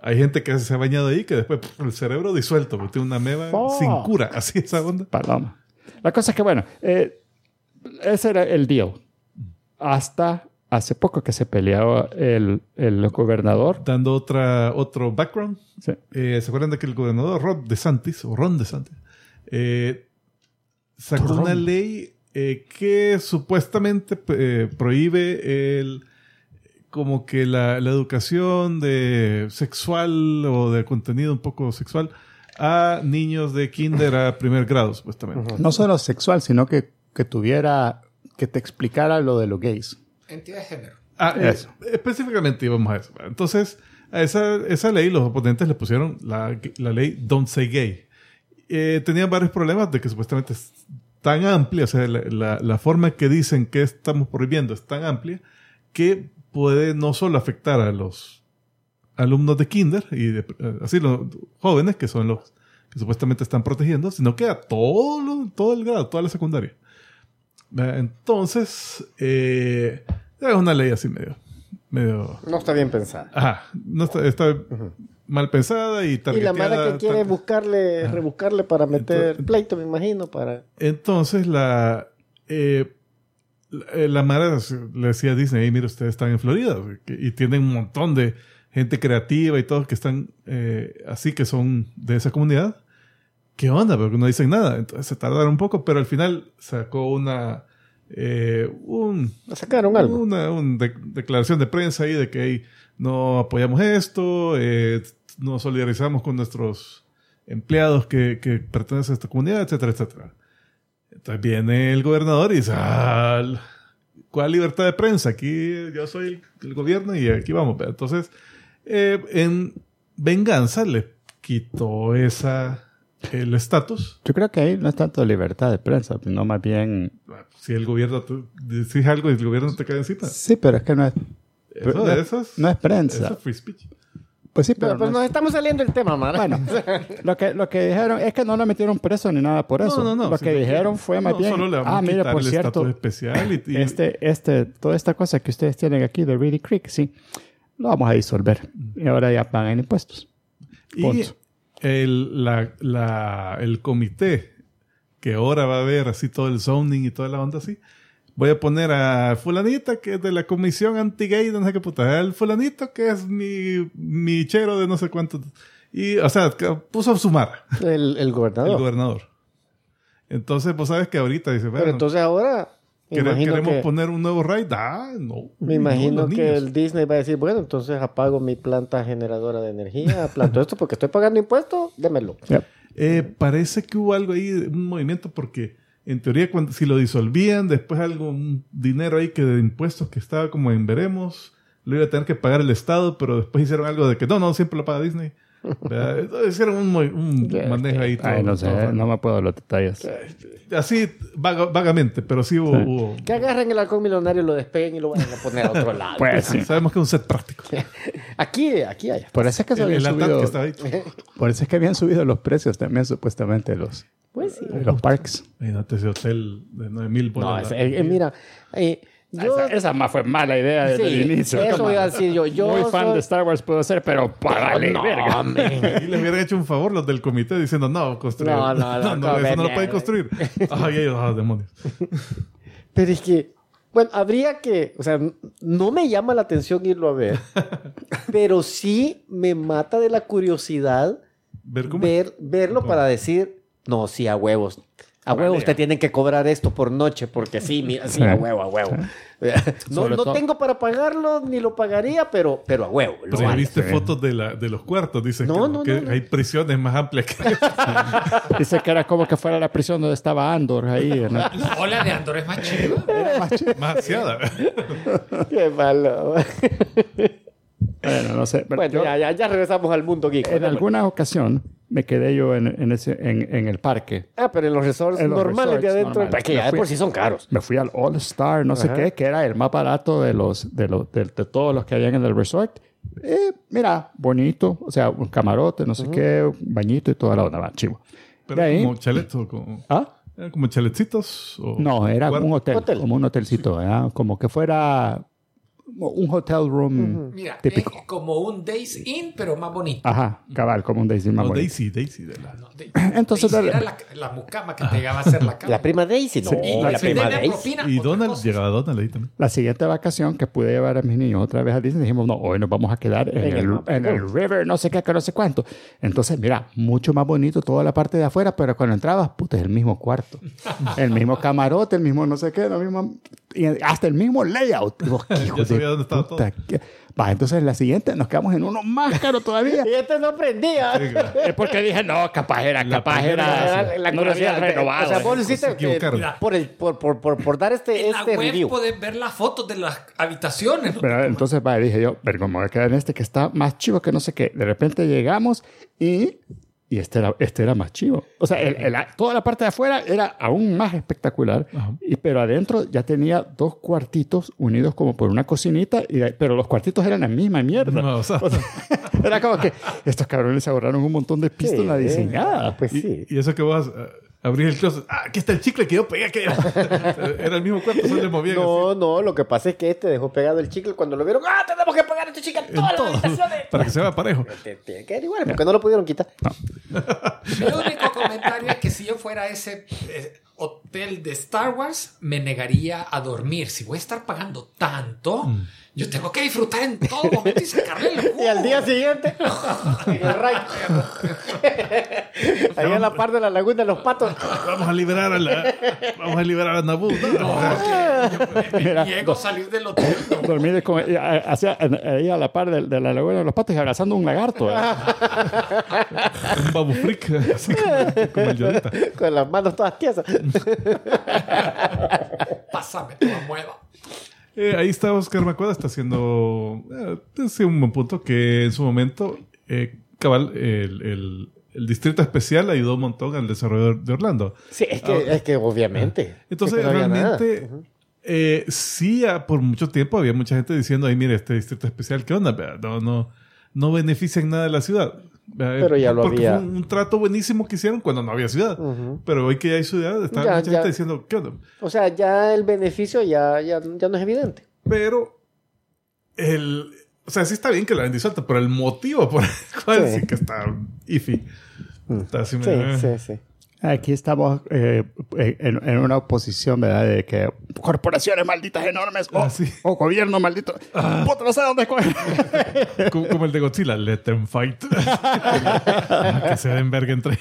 Hay gente que se ha bañado ahí que después pff, el cerebro disuelto, tiene una meba Fuck. sin cura, así esa onda. Paloma. La cosa es que, bueno, eh, ese era el deal. Hasta hace poco que se peleó el, el gobernador. Dando otra, otro background, Sí. eh, ¿se acuerdan de que el gobernador Ron DeSantis, o Ron DeSantis, eh, sacó una ley eh, que supuestamente eh, prohíbe el como que la, la educación de sexual o de contenido un poco sexual a niños de kinder a primer grado, supuestamente. No solo sexual, sino que, que tuviera, que te explicara lo de los gays. Entidad de género. Ah, eh, Eso. específicamente íbamos a eso. Entonces, a esa, esa ley los oponentes le pusieron la, la ley Don't Say Gay. Eh, tenían varios problemas de que supuestamente es tan amplia, o sea, la, la- la forma que dicen que estamos prohibiendo es tan amplia que puede no solo afectar a los alumnos de kinder y de- eh, así los jóvenes que son los que supuestamente están protegiendo, sino que a todo, todo el grado, toda la secundaria. Eh, Entonces, eh, es una ley así medio, medio, No está bien pensada. ajá, no está, está mal pensada y Y la mara que quiere buscarle, rebuscarle para meter Entonces- pleito, me imagino, para... Entonces la, eh, la, Mara le decía a Disney, "Hey, mira, ustedes están en Florida y tienen un montón de gente creativa y todos que están eh, así, que son de esa comunidad. ¿Qué onda? Porque no dicen nada. Entonces se tardaron un poco, pero al final sacó una, eh, un, Sacaron algo. una un de- declaración de prensa ahí de que hey, no apoyamos esto, eh, nos solidarizamos con nuestros empleados que, que pertenecen a esta comunidad, etcétera, etcétera. Entonces viene el gobernador y dice, "Ah, ¿cuál libertad de prensa? Aquí yo soy el, el gobierno y aquí vamos. Entonces, eh, en venganza le quitó esa el estatus. Yo creo que ahí no es tanto libertad de prensa, sino más bien... Si el gobierno, tú decís algo y el gobierno te cae encima. Sí, pero es que no es... Eso, no, es- eso es, no es prensa. eso es free speech. Pues sí, pero, Pero, pues no nos es- estamos saliendo del tema, Mara. Bueno, lo que, lo que dijeron es que no lo metieron preso ni nada por eso. No, no, no. Lo que dijeron fue más bien... Solo le vamos Ah, a mire, por el cierto, especial y, y- este, este, toda esta cosa que ustedes tienen aquí de Reedy Creek, sí, lo vamos a disolver. Y ahora ya pagan impuestos. y punto. el, la, la- el comité que ahora va a ver así todo el zoning y toda la onda así. Voy a poner a fulanita que es de la comisión anti-gay, de no sé qué puta. El fulanito que es mi, mi chero de no sé cuánto. Y, o sea, que puso a sumar El, el el gobernador. gobernador. Entonces, pues sabes que ahorita dice, Pero bueno, entonces ahora, me ¿quere- imagino queremos que, poner un nuevo raid. Ah, no. me no, imagino que niños. el Disney va a decir, bueno, entonces apago mi planta generadora de energía, planto esto porque estoy pagando impuestos, démelo. Yep. Eh, parece que hubo algo ahí, un movimiento, porque en teoría cuando, si lo disolvían, después algo, un dinero ahí que de impuestos que estaba como en veremos, lo iba a tener que pagar el Estado, pero después hicieron algo de que no, no, siempre lo paga Disney. ¿Verdad? Entonces hicieron un, un manejo ahí. todo- Ay, no sé, todo no me puedo los detalles. Así vaga- vagamente, pero sí hubo... hubo- Que agarren el halcón millonario, lo despeguen y lo vayan a poner a otro lado. Pues sí. Sabemos que es un set práctico. Aquí, aquí hay. Por eso es que se El, habían subido, que por eso es que habían subido los precios también supuestamente de los, Pues sí. de los parques. Imagínate ese hotel de 9 mil No, es- eh, mira, eh, yo... esa, esa más fue mala idea desde Sí, el inicio. eso iba a decir yo. Yo Muy fan soy- de Star Wars puedo ser, pero vale, no, verga. man. Y les hubieran hecho un favor los del comité diciendo, no, construir. No, no, no, no, eso no lo no, pueden construir. Ay, ellos, ah, demonios. Pero es que, bueno, habría que, o sea, no me llama la atención irlo a ver, pero sí me mata de la curiosidad Ver cómo. ver, verlo para decir, no, sí, a huevos. A Vale. huevos te tienen que cobrar esto por noche, porque sí, mira, sí, a huevo, a huevo. No, Sobre no todo- tengo para pagarlo, ni lo pagaría, pero, pero a huevo. lo vale. viste sí. fotos de, la, de los cuartos. Dicen No, que, no, que no, no. hay prisiones más amplias que Dice que era como que fuera la prisión donde estaba Andor ahí. No, la de Andor es más chiva. más aseada. Qué malo. Bueno, no sé. Bueno, yo- ya, ya, ya regresamos al mundo geek. en alguna ocasión me quedé yo en, en ese, en, en el parque. Ah, pero en los resorts En los normales de resorts adentro, normales. que ya de fui- por sí son caros. Me fui al All Star, no sé Ajá. qué, que era el más barato de los de, los, de, de todos los que habían en el resort. Eh, mira, bonito, o sea, un camarote, no sé qué, un bañito y toda la onda, va, chivo. Pero De ahí- como chaletos. Como, ¿Ah? eran como chaletcitos. O No, era un hotel, Hotel. como un hotelcito, ¿verdad? como que fuera un hotel room Mira, típico. es como un Days Inn, pero más bonito. Ajá, cabal, como un Daisy más No, bonito. Daisy, Daisy. De la, No, de- Entonces, Daisy era la, la mucama que te llegaba a hacer la cama. La prima Daisy, no, Y la prima Daisy. propina, y Donald, cosa. llegaba Donald ahí también. La siguiente vacación que pude llevar a mis niños otra vez a Disney, dijimos, no, hoy nos vamos a quedar en, En el en el river, no sé qué, que no sé cuánto. Entonces, mira, mucho más bonito toda la parte de afuera, pero cuando entrabas, puta, es el mismo cuarto. el mismo camarote, el mismo no sé qué, lo mismo, y hasta el mismo layout. Digo, "Qué hijo Ya de sabía dónde estaba puta, qué-". Va, entonces la siguiente nos quedamos en uno más caro todavía. Y este no prendía. es porque dije, no, capaz era, La capaz era, La no lo había renovado. O sea, vos hiciste eh, por, el, por, por, por, por dar este, En la este web review. puedes ver las fotos de las habitaciones. ¿no? Pero entonces, vaya, dije yo, pero como voy a quedar en este que está más chivo que no sé qué. De repente llegamos y, y este, era, este era más chivo. O sea, el- el- toda la parte de afuera era aún más espectacular. Y, pero adentro ya tenía dos cuartitos unidos como por una cocinita, y, pero los cuartitos eran la misma mierda. No, o sea, O sea, era como que estos cabrones se ahorraron un montón de pisto en la Sí, diseñada. Pues y, sí. y eso que vas a abrir el closet. Ah, aquí está el chicle que yo pegué. Que... Era el mismo cuarto, solo le movían No, no, lo que pasa es que este dejó pegado el chicle cuando lo vieron. ¡Ah, tenemos que pegar este chicle en así. todas las habitaciones! para que se vea parejo. Tiene que ser igual, porque no lo pudieron quitar. Mi único comentario es que si yo fuera a ese eh, hotel de Star Wars, me negaría a dormir. Si voy a estar pagando tanto, Mm. Yo tengo que disfrutar en todo momento y sacarle el jugo. Y al día siguiente. Ahí en la par de la laguna de los patos. Vamos a liberar a la, vamos a liberar a Naboo. No, no. Mira, Llego a salir del hotel. no. Dormir a- hacia, ahí a la par de, de la laguna de los patos y abrazando un lagarto. ¿eh? un babu freak, así como, como el. Con las manos todas tiesas. Pásame toda mueva. Eh, ahí está Oscar Macuada, está haciendo eh, un buen punto que en su momento, eh, cabal, el, el- el Distrito Especial ayudó un montón al desarrollo de Orlando. Sí, es que, es que obviamente. Entonces, Es que no realmente, eh, sí, ah, por mucho tiempo había mucha gente diciendo, ay, mire, este Distrito Especial, ¿qué onda? No, no, no beneficia en nada de la ciudad. Vea, Pero ya lo había. Fue un, un trato buenísimo que hicieron cuando no había ciudad. Ujú. Pero hoy que ya hay ciudad, está Ya, mucha ya. gente diciendo, ¿qué onda? O sea, ya el beneficio ya, ya, ya no es evidente. Pero el. O sea, sí está bien que la hayan disuelto, pero el motivo por el cual sí, Sí. que está iffy. Está así Sí, sí, sí. Aquí estamos eh, eh, en, en una oposición, ¿verdad? De que corporaciones malditas enormes o, Ah, sí. o gobierno maldito. Puta, no sé dónde escoger. como, como el de Godzilla, let them fight. Ah, que se den verga entre.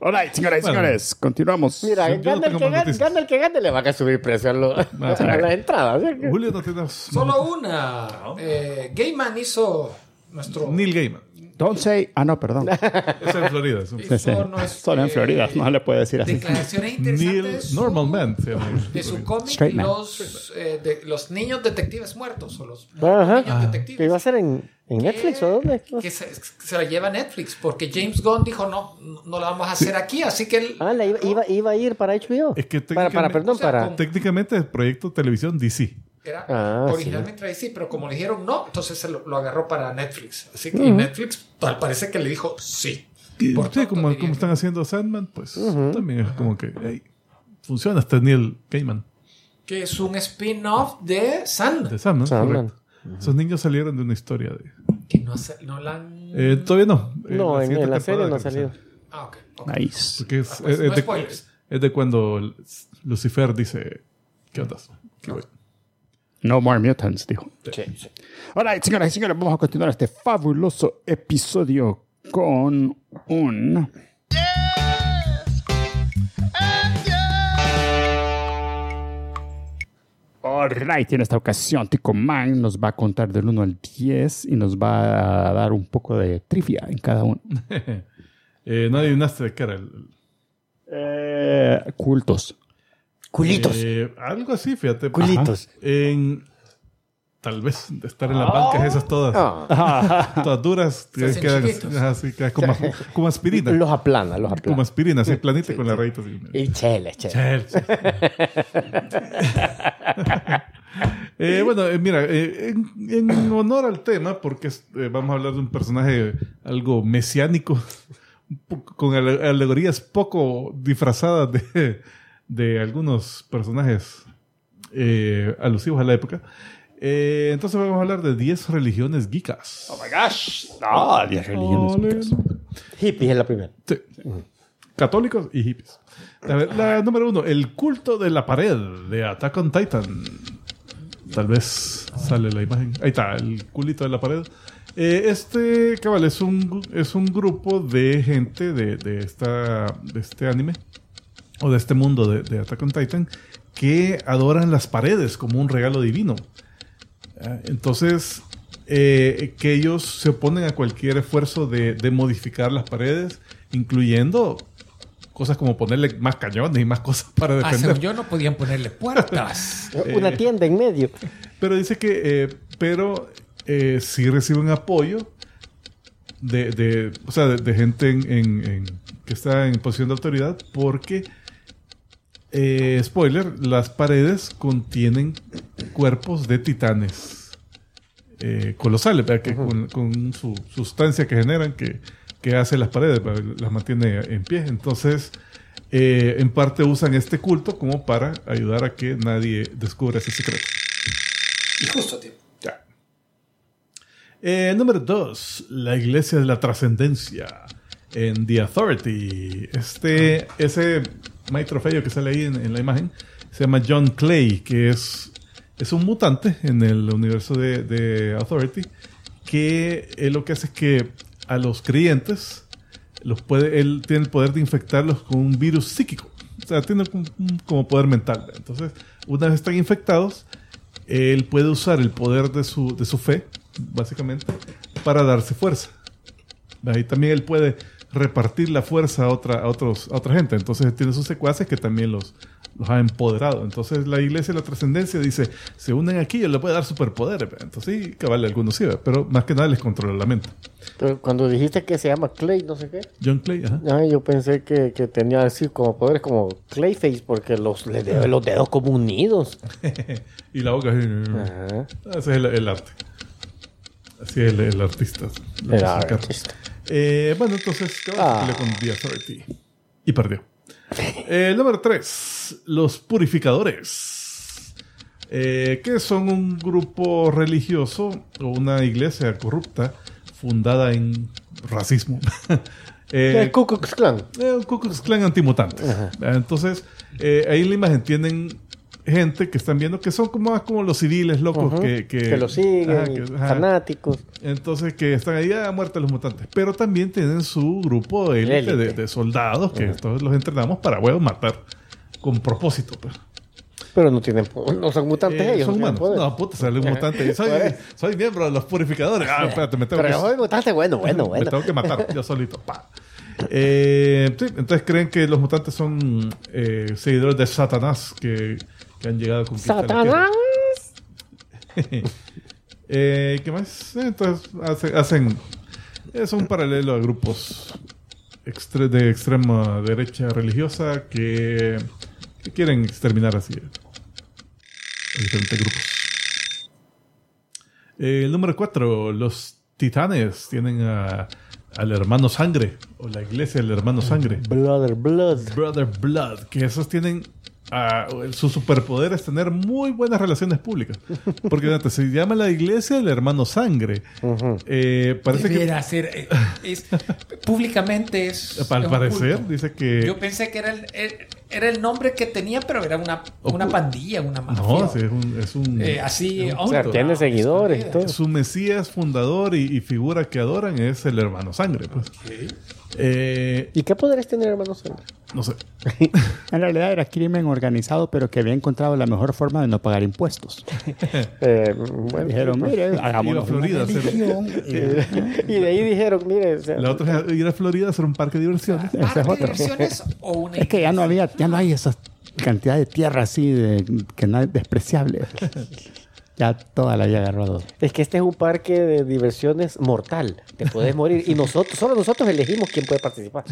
All right, señoras y Bueno. señores, continuamos. Mira, Yo no gana, el que gane, gana el que gane, le van a subir precio a, lo- a las entradas. ¿sí? Julio no tiene. Solo una. Eh, Gaiman hizo nuestro. Neil Gaiman. Don't say. Ah, no, perdón. Es en Florida. es un- Sí, sí. Solo en Florida, no le puede decir así. Declaraciones interesantes. de su- Normal Man. se llama. De su cómic, los, eh, de- los niños detectives muertos o los Ajá. niños detectives. ¿Que iba a ser en, en Netflix o dónde? Que se, se la lleva Netflix porque James Gunn dijo no, no la vamos a hacer aquí, así que él Ah, la iba, iba, iba a ir para HBO. Es que para, para, técnicamente- perdón, o sea, para... con- Técnicamente es proyecto televisión DC. Era Ah, originalmente sí, pero como le dijeron no, entonces se lo, lo agarró para Netflix. Así que y Netflix tal parece que le dijo sí. Por sí, como, como están haciendo Sandman, pues también es como que hey, funciona este Neil Gaiman. que es un spin-off de Sandman. De Sandman, Sandman. correcto. Esos niños salieron de una historia de. Que no, no la han... Eh, todavía no. Eh, No, en, siguiente en la serie no ha salido. Ah, ok. ok. Nice. Porque es, Ah, pues, es- no es de, es de cuando Lucifer dice: ¿Qué onda? ¿Qué voy? No more mutants, dijo. Sí, sí. All right, señoras y señores, vamos a continuar este fabuloso episodio con un. All right, en esta ocasión Tico Man nos va a contar del 1 al 10 y nos va a dar un poco de trivia en cada uno. Eh, no adivinaste de qué era el. Eh, cultos. Culitos. Eh, algo así, fíjate. Culitos. En. Tal vez de estar en las bancas esas todas. Ah, Todas duras. que hacen quedan chiquitos. ajá, sí, quedan como, como aspirina. los aplana, los como aplana. aspirina, así planita con la rayita. así. Y chele, chele. Eh, bueno, eh, mira, eh, en, en honor al tema, porque eh, vamos a hablar de un personaje algo mesiánico, con ale- alegorías poco disfrazadas de, de algunos personajes eh, alusivos a la época. Eh, entonces vamos a hablar de 10 religiones geekas. Oh my gosh. Ah, 10 religiones. Hippie es la primera. Sí. Católicos y hippies. A ver, la número uno, el culto de la pared de Attack on Titan. Tal vez sale la imagen. Ahí está, el culito de la pared. Eh, este, cabal, es un, es un grupo de gente de, de, esta, de este anime o de este mundo de, de Attack on Titan que adoran las paredes como un regalo divino. Ah, Entonces, eh, que ellos se oponen a cualquier esfuerzo de, de modificar las paredes, incluyendo cosas como ponerle más cañones y más cosas para Ah, defender. yo no podían ponerle puertas. Una tienda en medio. Pero dice que, eh, pero eh, sí reciben apoyo de, de- o sea, de, de gente en, en- en- que está en posición de autoridad porque, eh, spoiler, las paredes contienen cuerpos de titanes eh, colosales, ¿verdad? que con, con su sustancia que generan que, que hace las paredes, ¿verdad? las mantiene en pie. Entonces, eh, en parte usan este culto como para ayudar a que nadie descubra ese secreto. Y justo a tiempo. Ya. Eh, número 2. La Iglesia de la Trascendencia. En The Authority. Este, ese maestro feo que sale ahí en, la imagen se llama John Clay, que es, es un mutante en el universo de, Authority, que él lo que hace es que a los creyentes los puede, él tiene el poder de infectarlos con un virus psíquico. O sea, tiene como poder mental. Entonces, una vez están infectados, él puede usar el poder de su, de su fe, básicamente, para darse fuerza. Ahí también él puede repartir la fuerza a otra, a otros, a otra gente. Entonces tiene sus secuaces que también los, los ha empoderado. Entonces la iglesia de la trascendencia dice, se unen aquí, yo le puede dar superpoderes. Entonces sí, cabal, algunos sí, pero más que nada les controla la mente. Pero cuando dijiste que se llama Clay, no sé qué. John Clay, ajá. Ah, yo pensé que, que tenía así como poderes como Clayface, porque los, le veo los dedos como unidos. y la boca así. Ajá. Ese es el, el arte. Así es el, el artista. El artista. Eh, bueno, entonces, cabal, Ah. se peleó con The Authority. Y perdió. Eh, el número 3. Los purificadores. Eh, que son un grupo religioso o una iglesia corrupta fundada en racismo. Eh, El Ku Klux Klan. eh, un Ku Klux Klan antimutantes. Entonces, eh, ahí en la imagen tienen gente que están viendo que son como, más como los civiles locos que, que, que lo siguen, ajá, y que- ajá. fanáticos. Entonces, que están ahí a muerte los mutantes. Pero también tienen su grupo de élite de, de soldados que todos los entrenamos para, huevo, matar con propósito. Pues. Pero no tienen no son mutantes Eh, ellos. son no humanos. poder. No, puta, sale un mutante. Soy, soy miembro de los purificadores. Ah, espérate, me tengo Pero que... soy mutante, bueno, bueno, Me bueno. tengo que matar yo solito. Pa. Eh, sí, entonces creen que los mutantes son eh, seguidores de Satanás que, que han llegado a conquistar la ¡Satanás! Tierra. Eh, ¿Qué más? Eh, Entonces hace- hacen... Es un paralelo a grupos extre- de extrema derecha religiosa que, que quieren exterminar así a diferentes grupos. Eh, el número 4, los titanes tienen a- al hermano sangre, o la iglesia del hermano sangre, Brother Blood. Brother Blood, que esos tienen. Su superpoder es tener muy buenas relaciones públicas. Porque se llama la iglesia del hermano sangre. Eh, parece que. Eh, es- públicamente es. Al es un parecer, culto. dice que. Yo pensé que era el, el- era el nombre que tenía, pero era una, una pandilla, una mafia. no, sí, es un. Es un Eh, así. O sea, oculto, tiene ¿no? seguidores todo. su mesías fundador y, y figura que adoran es el hermano sangre. Pues. Eh, ¿Y qué poderes tiene el hermano sangre? no sé. En realidad era crimen organizado, pero que había encontrado la mejor forma de no pagar impuestos. Eh, bueno, Dijeron, mire, hagamos Iba a Florida hacer- y de ahí dijeron, mire, o sea, La otra es ir a Florida a hacer un parque de diversiones. Esa es ¿Parque de diversiones o una Es que ya no había, ya no hay esa cantidad de tierra así de, que no es despreciable. Ya toda la había agarrado. es que este es un parque de diversiones mortal. Te puedes morir. Y nosotros, solo nosotros elegimos quién puede participar.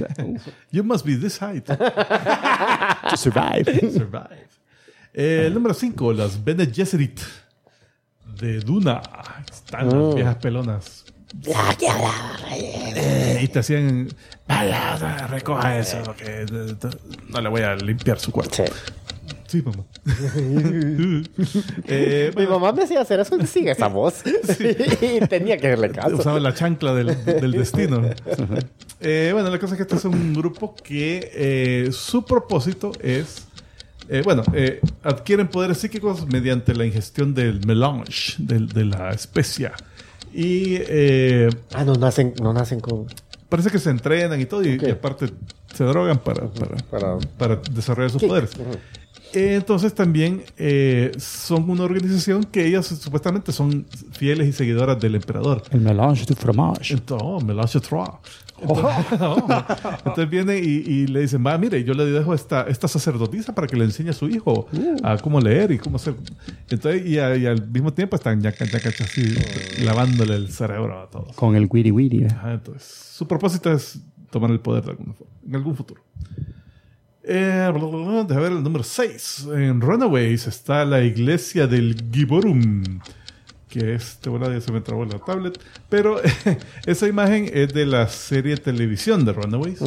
You must be this height. To survive. Survive. Eh, el número 5, las Bene Gesserit de Duna. Están las viejas pelonas. Eh, y te hacían. Vaya, recoja eso. Que eh, no le voy a limpiar su cuarto. Sí. Sí, mamá. Eh, Mi bueno, mamá me hacía hacer eso y sigue esa voz. y tenía que hacerle caso. usaba la chancla del, del destino. Eh, bueno, la cosa es que este es un grupo que eh, su propósito es. eh, bueno, eh, adquieren poderes psíquicos mediante la ingestión del melange, del- de la especia. Y eh, Ah, no nacen, no nacen con. parece que se entrenan y todo, y aparte se drogan para, para, Para- para desarrollar sus Sí. poderes. Eh, Entonces también eh, son una organización que ellas supuestamente son fieles y seguidoras del emperador. El melange du fromage. Entonces, oh, melange trois. Entonces, oh, entonces viene y, y le dicen, va, mire, yo le dejo esta, esta sacerdotisa para que le enseñe a su hijo a cómo leer y cómo hacer. Entonces, y, a- y al mismo tiempo están ya, ya, ya, así lavándole el cerebro a todos. Con el wiri wiri. ¿eh? Ajá, entonces, su propósito es tomar el poder de alguna forma, en algún futuro. Eh, bla, bla, bla, déjame ver el número 6. En Runaways está la iglesia del Giborum. Que es, te voy a se me trabó la tablet. Pero esa imagen es de la serie de televisión de Runaways.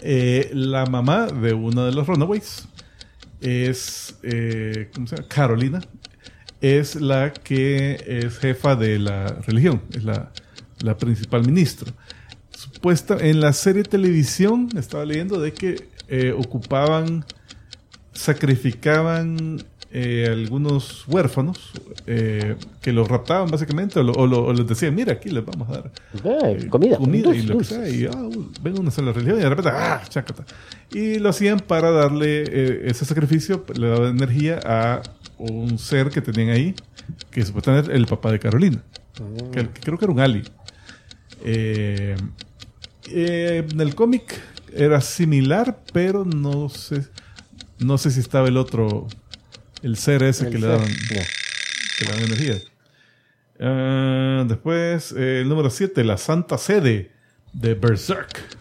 Eh, la mamá de uno de los Runaways es, eh, ¿cómo se llama? Carolina. Es la que es jefa de la religión. Es la, la principal ministra supuesta en la serie televisión estaba leyendo de que eh, ocupaban sacrificaban eh, algunos huérfanos eh, que los raptaban básicamente o, lo- o lo- o les decían mira aquí les vamos a dar Eh, comida. comida y lo que sea y ah, uh, ven una sola religión y de repente ah chácata y lo hacían para darle eh, ese sacrificio le daba energía a un ser que tenían ahí que supuestamente era el papá de Carolina que, que creo que era un Ali eh, eh, en el cómic era similar, pero no sé. No sé si estaba el otro, el ser ese El que le daban, que le daban energía. Ah, después, eh, el número 7, la Santa Sede de Berserk.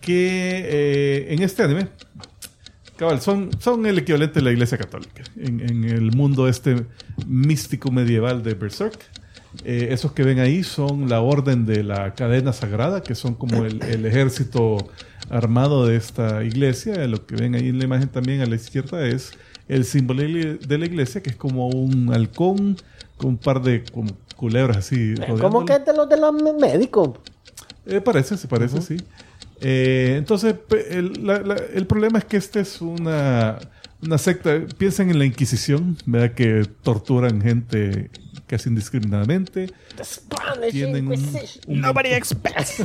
Que eh, en este anime, cabal, son, son el equivalente de la Iglesia Católica. En, en el mundo este místico medieval de Berserk. Eh, esos que ven ahí son la orden de la cadena sagrada, que son como el, el ejército armado de esta iglesia. Lo que ven ahí en la imagen también a la izquierda es el símbolo de la iglesia, que es como un halcón con un par de como culebras así. ¿Cómo que es de los de los médicos? Eh, parece, se parece, sí. Eh, entonces, el, la- la- el problema es que esta es una, una secta. Piensen en la Inquisición, ¿verdad? Que torturan gente casi indiscriminadamente. The Spanish Tienen un- Inquisition. un- Nobody expects.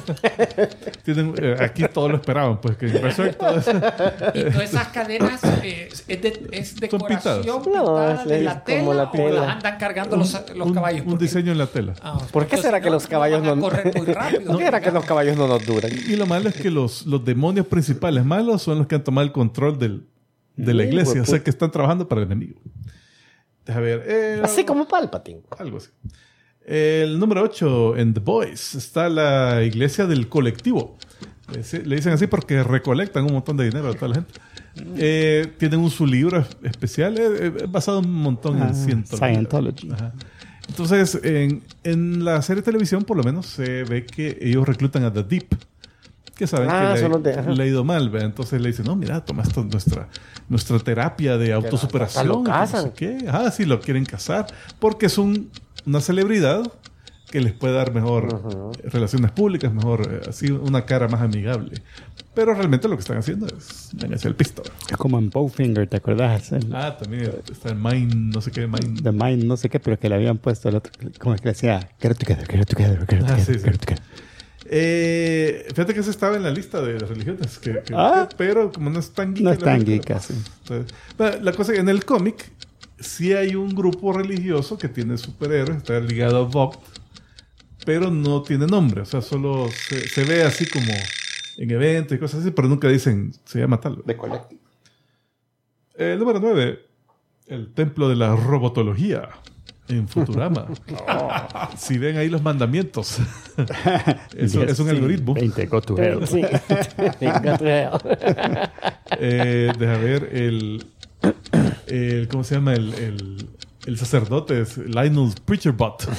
tienen, eh, aquí todos lo esperaban, pues que en Berserk todo es- Y todas esas cadenas eh, es, de, es decoración pintadas. pintada No, de la como tela, la o tela. las andan cargando los, los un, caballos. un diseño en la tela. Ah, ¿Por qué entonces será que los caballos no- qué era que los caballos no nos duran? Y lo malo es que los, los demonios principales malos son los que han tomado el control del, de la Sí, iglesia. O sea, que están trabajando para el enemigo. Deja ver. eh, Así como Palpatine. Algo así. El número 8 en The Boys está la iglesia del colectivo. Le dice- le dicen así porque recolectan un montón de dinero toda la gente. Eh, tienen un su libro especial eh, eh, basado un montón Ah, en Scientology. Scientology. Ajá. Entonces, en, en la serie de televisión, por lo menos, se ve que ellos reclutan a The Deep. Que saben Ah, que le, los de- le ha ido mal, ¿ve? Entonces le dicen, no, mira, toma esto, nuestra, nuestra terapia de autosuperación. lo que no casan. sé qué. Ah, sí, lo quieren casar. Porque es un, una celebridad que les puede dar mejor relaciones públicas, mejor, eh, así, una cara más amigable. Pero realmente lo que están haciendo es hacia el pisto. Es como en Bowfinger, ¿te acordás? El, Ah, también está el Mind, no sé qué, Mind. The Mind, no sé qué, pero que le habían puesto el otro, como que le decía, get it together, get it together, get it Ah, together, sí, get sí. Eh, fíjate que ese estaba en la lista de las religiones, que, que- Ah. pero como no es tan geek, No es la tan geek, bueno, la cosa es que en el cómic sí hay un grupo religioso que tiene superhéroes, está ligado a Bob, pero no tiene nombre, o sea, solo se, se ve así como en eventos y cosas así, pero nunca dicen se llama tal. De Collective. El número 9, el templo de la robotología en Futurama. Si ven ahí los mandamientos, eso es un 10, algoritmo. 20, go to hell. Sí. Venga, trae. Eh, deja ver el, el- ¿cómo se llama? El, el, el sacerdote es Lionel Preacherbot.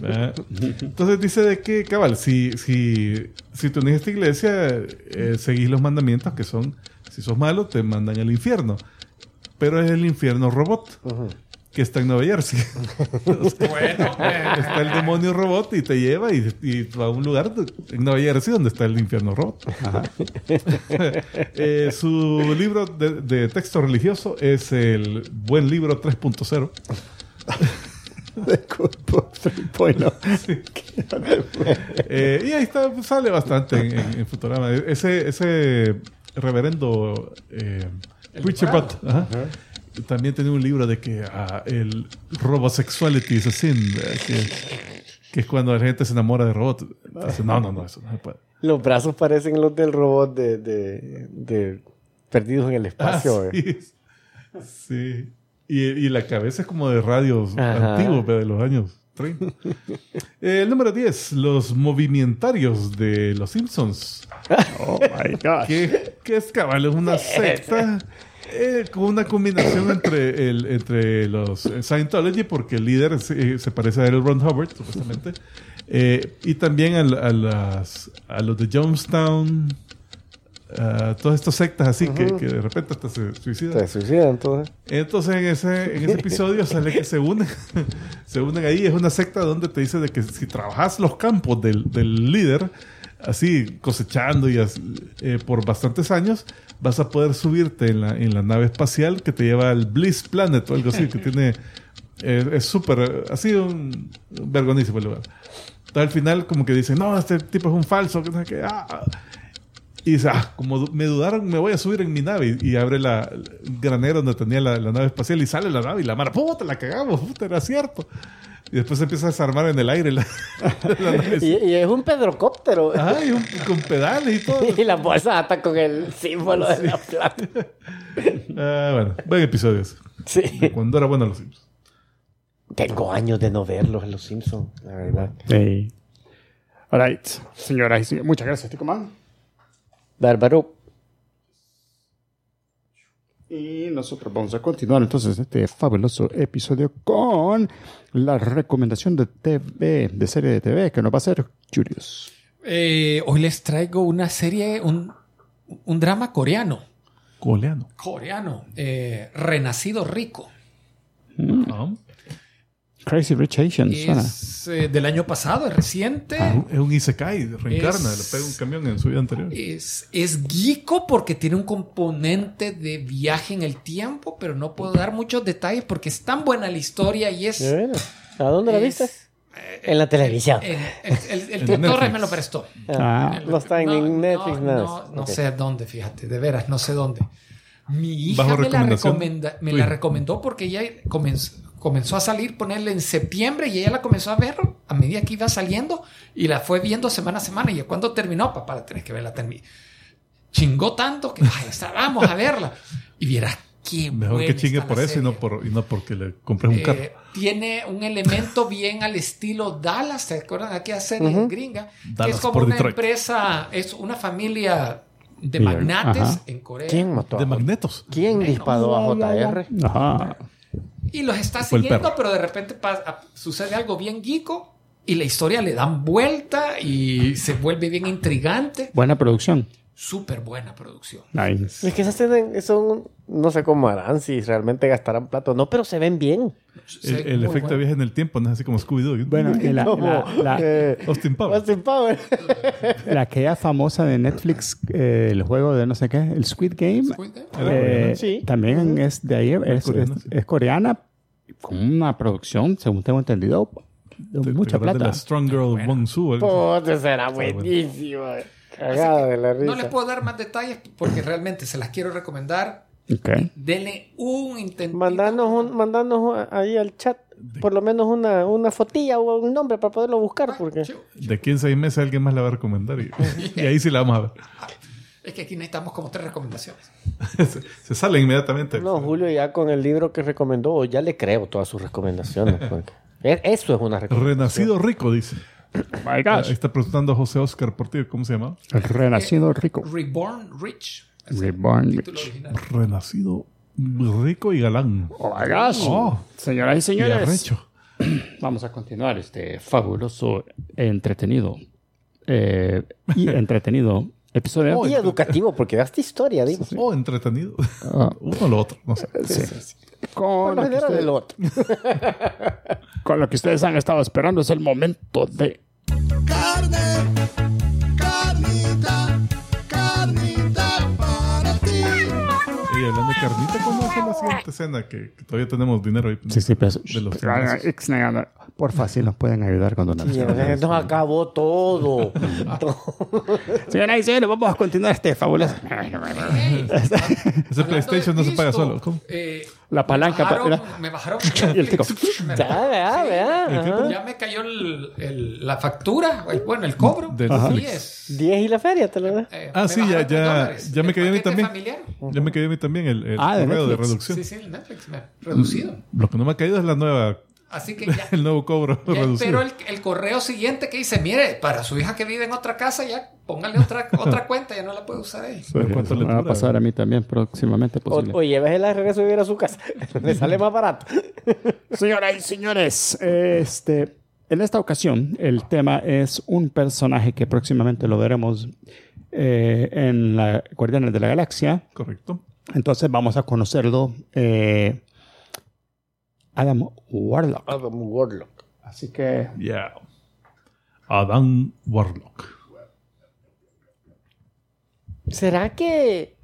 ¿verdad? Entonces dice de que, cabal, si, si, si tú esta iglesia, eh, seguís los mandamientos que son, si sos malo, te mandan al infierno. Pero es el infierno robot, que está en Nueva Jersey. Bueno, eh, está el demonio robot y te lleva y, y va a un lugar en Nueva Jersey donde está el infierno robot. Eh, su libro de, de texto religioso es el Buen Libro 3.0. Bueno, Eh, y ahí está, pues, sale bastante en, en- en Futurama. Ese, ese reverendo eh, Preacher Butt, ajá, también tiene un libro de que ah, el robosexuality is a sin, que, que es cuando la gente se enamora de robots. Dice, no, no, no, eso no se puede. Los brazos parecen los del robot de, de, de Perdidos en el Ah, Espacio. eh. sí. Sí. Y, y la cabeza es como de radios Ajá. antiguos, pero de los años 30. Eh, el número 10, los movimentarios de los Simpsons. oh my gosh. que, que es cabal, es una secta eh, con una combinación entre, el, entre los eh, Scientology, porque el líder se, se parece a L. Ron Hubbard, supuestamente, eh, y también a, las, a los de Jonestown, a todas estas sectas así que, que de repente hasta se suicidan. Se suicidan todos. Entonces en ese, en ese episodio sale que se unen, se unen ahí. Es una secta donde te dice de que si trabajas los campos del, del líder, así cosechando y as- eh, por bastantes años, vas a poder subirte en la, en la nave espacial que te lleva al Bliss Planet o algo así, que tiene... eh, es súper... Ha sido un, vergonísimo el lugar. Entonces, al final como que dicen, no, este tipo es un falso. Que no sé qué, ah. Y dice, ah, como me dudaron, me voy a subir en mi nave. Y, y abre la, el granero donde tenía la, la nave espacial y sale la nave y la mara, puta, la cagamos, puta, era cierto. Y después se empieza a desarmar en el aire la, la. Y, y es un pedrocóptero. Y un- con pedales y todo. Y la bolsa ata con el símbolo de la plata. Ah, bueno, buen episodio ese. Sí. Cuando era bueno los Simpsons. Tengo años de no verlos en Los Simpsons, la verdad. Sí. All right, señoras y señores. Muchas gracias, Tico Man. Bárbaro. Y nosotros vamos a continuar entonces este fabuloso episodio con la recomendación de TV, de serie de TV, que nos va a hacer Julius. Eh, hoy les traigo una serie, un, un drama coreano. Coleano. Coreano. eh, Renacido Rico. Ah, Crazy Rich Asians, suena. Es eh, del año pasado, es reciente. Es un Isekai, reencarna, Es- le pega un camión en su vida anterior. Es, es geeko porque tiene un componente de viaje en el tiempo, pero no puedo dar muchos detalles porque es tan buena la historia y es... ¿A dónde la Es- viste? En la televisión. el el, el En tío Netflix. Torres me lo prestó. Ah, No está en Netflix, no, nada. No, sé dónde, fíjate, de veras, no sé dónde. Mi hija Bajo me, la, recomenda- me la recomendó porque ella comenzó, comenzó a salir, ponerle en septiembre y ella la comenzó a ver a medida que iba saliendo y la fue viendo semana a semana. Y cuando terminó, papá, la tenés que verla terminé. Chingó tanto que ay, está, vamos a verla. Y vieras qué Mejor que chingue por eso y no, por, y no porque le compres un Eh, carro. tiene un elemento bien al estilo Dallas, ¿se acuerdan de aquella serie Ujú. gringa? que Dallas es como una Detroit. empresa, es una familia de Bien, magnates ajá. en Corea. ¿Quién mató De magnetos. ¿Quién disparó a JR? Ajá. Y los está siguiendo, pero de repente pa- a- sucede algo bien geeko y la historia le dan vuelta y se vuelve bien intrigante. Buena producción. Súper buena producción. Nice. Es que esas tienen- son, no sé cómo harán, si realmente gastarán plato o no, pero se ven bien. El, el efecto de buena. viaje en el tiempo no es así como Scooby-Doo. Bueno, la, la, la- eh, Austin Powers. Austin Power. la aquella famosa de Netflix, eh, el juego de no sé qué, el Squid Game, Squid Game. Eh. Sí. también es de ahí, es, coreana, es- es coreana, con una producción, según tengo entendido, de ¿Te- te mucha acuerdas de plata. la Strong Girl Bong Su. Será buenísimo. Cagada de la risa. No les puedo dar más detalles porque realmente se las quiero recomendar. Ok. Denle un intento. Mandanos, un, mandanos ahí al chat por lo menos una, una fotilla o un nombre para poderlo buscar. Porque... De aquí en seis meses alguien más la va a recomendar y, y ahí sí la vamos a ver. Es que aquí necesitamos como tres recomendaciones. se, se sale inmediatamente. No, Julio ya con el libro que recomendó, ya le creo todas sus recomendaciones. porque e- Eso es una recomendación. Renacido rico, dice. My Ahí gosh. está preguntando José Oscar Portillo, ¿cómo se llama? El renacido rico. Reborn Rich. Es Reborn Rich. original. Renacido rico y galán. Oh my gosh. Oh. Señoras y Y señores, arrecho. vamos a continuar este fabuloso, entretenido eh, y entretenido episodio. Oh, Y educativo, porque daste historia, digo. O entretenido. Ah, Uno o lo otro, no sé. con, Por lo lo que del otro. con lo que ustedes han estado esperando es el momento de Carne, carnita, carnita para ti. Y hablando de carnita, ¿cuándo hace la siguiente escena? Que, que todavía tenemos dinero ahí. Sí, sí, pues, De los ah, Porfa, si nos pueden ayudar con donaciones. Nos acabó todo. Señoras y señores, vamos a continuar este fabuloso. Ese PlayStation no se paga solo. ¿Cómo? Eh, La palanca me bajaron, pa- me bajaron Y el tico. Me- Ya, vea, vea. ajá. ya me cayó el- el- la factura, el- bueno, el cobro. De Ajá. Netflix. 10 y la feria, te lo da. Eh, Ah, sí, ya- ya- ya me cayó a mí también. familiar. Ya me cayó a mí también el, el Ah, de correo de Netflix. reducción. Sí, sí, el Netflix me ha reducido. Lo que no me ha caído es la nueva, Así que ya, el nuevo cobro ya reducido. espero el, el correo siguiente que dice, mire, para su hija que vive en otra casa, ya póngale otra, otra cuenta, ya no la puede usar ahí. ¿Sabes cuánto Eso me va a pasar a mí también próximamente O, posible. o llévesela de regreso a vivir a su casa. Le sale más barato. Señoras y señores, este, en esta ocasión el tema es un personaje que próximamente lo veremos eh, en la Guardianes de la Galaxia. Correcto. Entonces vamos a conocerlo. eh, Adam Warlock. Adam Warlock. Así que Yeah. Adam Warlock. ¿Será que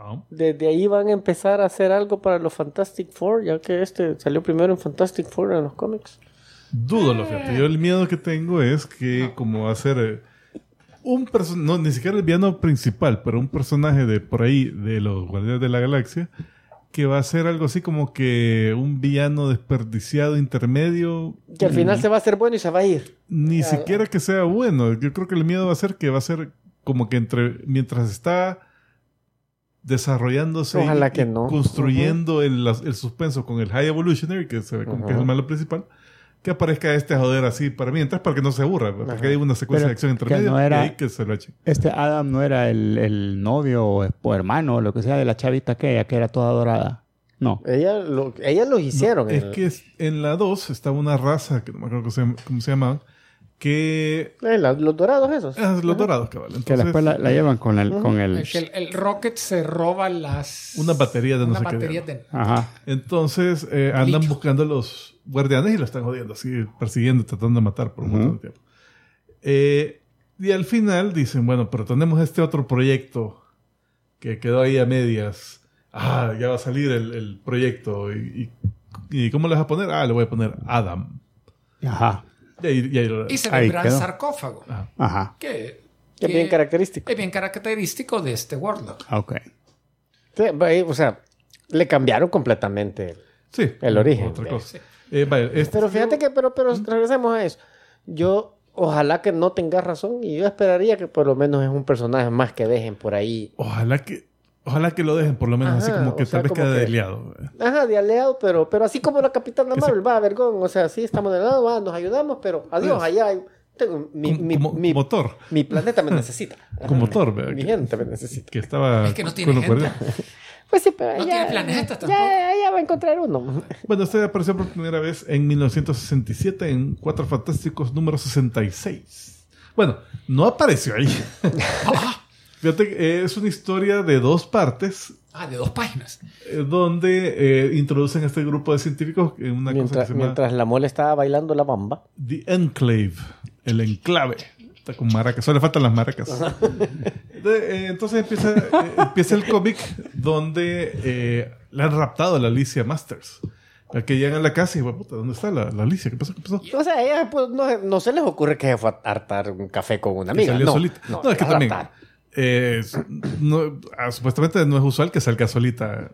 Ah, desde ahí van a empezar a hacer algo para los Fantastic Four? Ya que este salió primero en Fantastic Four en los cómics. Dúdalo, fíjate. Yo el miedo que tengo es que como va a ser eh, un personaje, no, ni siquiera el villano principal, pero un personaje de por ahí, de los Guardianes de la Galaxia, que va a ser algo así como que un villano desperdiciado intermedio. Que al final se va a hacer bueno y se va a ir. Ni Ah. siquiera que sea bueno. Yo creo que el miedo va a ser que va a ser como que entre mientras está desarrollándose Ojalá y, que no. construyendo el, el suspenso con el High Evolutionary, que se ve como que es el malo principal, que aparezca este joder así para mientras, para que no se aburra, porque hay una secuencia Pero de acción que intermedia no era- y que se lo echen. Este Adam no era el, el novio o, o hermano o lo que sea de la chavita aquella que era toda dorada. No. Ella lo, ellas los hicieron. Es en- que en la 2 estaba una raza, que no me acuerdo cómo se, cómo se llamaban, que... eh, la- los dorados esos. ah, los dorados, cabal. Que Entonces, después la, la llevan con el... Con el Es que el, el Rocket se roba las. Una batería de no una sé qué batería diablo. de- Ajá. Entonces eh, andan Litio. buscando los guardianes y lo están jodiendo, así persiguiendo, tratando de matar por un montón de tiempo. Eh, y al final dicen, bueno, pero tenemos este otro proyecto que quedó ahí a medias. Ah, ya va a salir el, el proyecto. Y, y- y cómo le vas a poner? Ah, le voy a poner Adam. Ajá. Y ahí, y ahí lo- Y se Ahí ve un gran quedó. sarcófago. Ajá. Que, Que es bien característico. Es bien característico de este Warlock. Ok. Sí, ahí, o sea, le cambiaron completamente. sí, el origen. Otra cosa. sí. Eh, vaya, este- Pero fíjate que, pero, pero regresemos a eso. Yo, ojalá que no tengas razón y yo esperaría que por lo menos es un personaje más que dejen por ahí. ojalá que ojalá que lo dejen por lo menos así Ajá, como que o sea, tal vez quede que- aliado. Ajá, de aliado, pero, pero así como la Capitana se- Marvel, va, vergón. O sea, sí, estamos de lado, va, nos ayudamos, pero adiós, allá hay- tengo- mi, como, mi, como- mi- como Thor, mi planeta me necesita. como Thor, ¿verdad? Mi que, gente me necesita. que estaba Es que no tiene gente. Pues sí, pero No ya, tiene planeta tampoco. ya, ya va a encontrar uno. Bueno, este apareció por primera vez en 1967 en Cuatro Fantásticos número 66. Bueno, no apareció ahí. Fíjate, que es una historia de dos partes Ah, de dos páginas. eh, donde eh, introducen a este grupo de científicos en una cosa que Mientras, se llama mientras la mole estaba bailando la bamba. The Enclave, el enclave. Está con maracas, solo le faltan las maracas. De- eh, entonces empieza, eh, empieza el cómic donde eh, le han raptado a la Alicia Masters. La que llegan a la casa y, "Hue puta, ¿dónde está la, la Alicia? ¿Qué pasó? ¿Qué pasó? O sea, ella pues, no, no se les ocurre que se fue a hartar un café con una Que amiga. salió no, solita. no, No, es que también. eh, no- ah, supuestamente no es usual que salga solita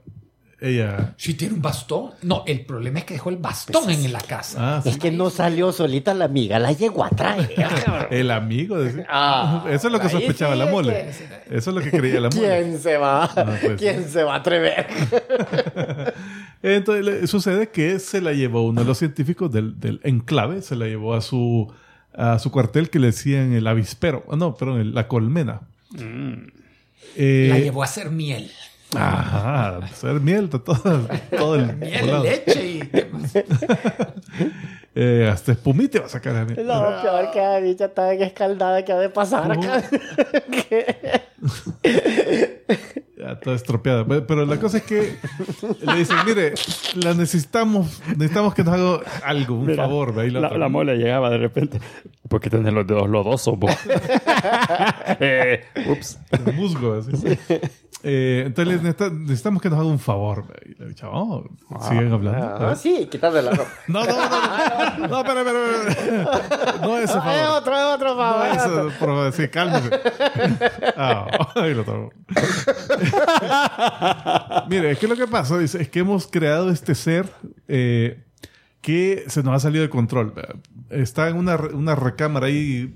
ella. Si tiene un bastón. No, el problema es que dejó el bastón en la casa. Ah, sí. Es que no salió solita la amiga, la llegó a traer. El amigo. decía. Ah, Eso es lo que sospechaba sí la mole. que- Eso es lo que creía la mole. ¿Quién se va? pues, ¿Quién se va a atrever? Entonces sucede que se la llevó uno de los científicos del, del enclave, se la llevó a su, a su cuartel que le decían el avispero. Ah, no, perdón, la colmena. Eh, La llevó a hacer miel. Ajá, hacer miel todo, todo el Miel, volado. leche y. Eh, hasta espumite va a sacar a mí. No, peor que la bicha tan escaldada que ha de pasar acá. Ya, toda estropeada. Pe- Pero la cosa es que le dicen, mire, la necesitamos, necesitamos que nos haga algo, un Mira, favor. ahí la la, la mole llegaba de repente. ¿Por qué tenés los dedos lodosos, vos? eh, ups. Un musgo, así. Eh, entonces necesita- necesitamos que nos haga un favor. Y bicha, oh, siguen hablando. Ah, sí, quitarle la ropa. No, no, no, no, no, espera, espera, espera. No ese Es favor. otro, es otro No, favor. es otro. eso, por favor, sí, cálmese. Ah, ahí lo tomo. Mire, es que lo que pasa es que hemos creado este ser eh, que se nos ha salido de control. Está en una, una recámara ahí,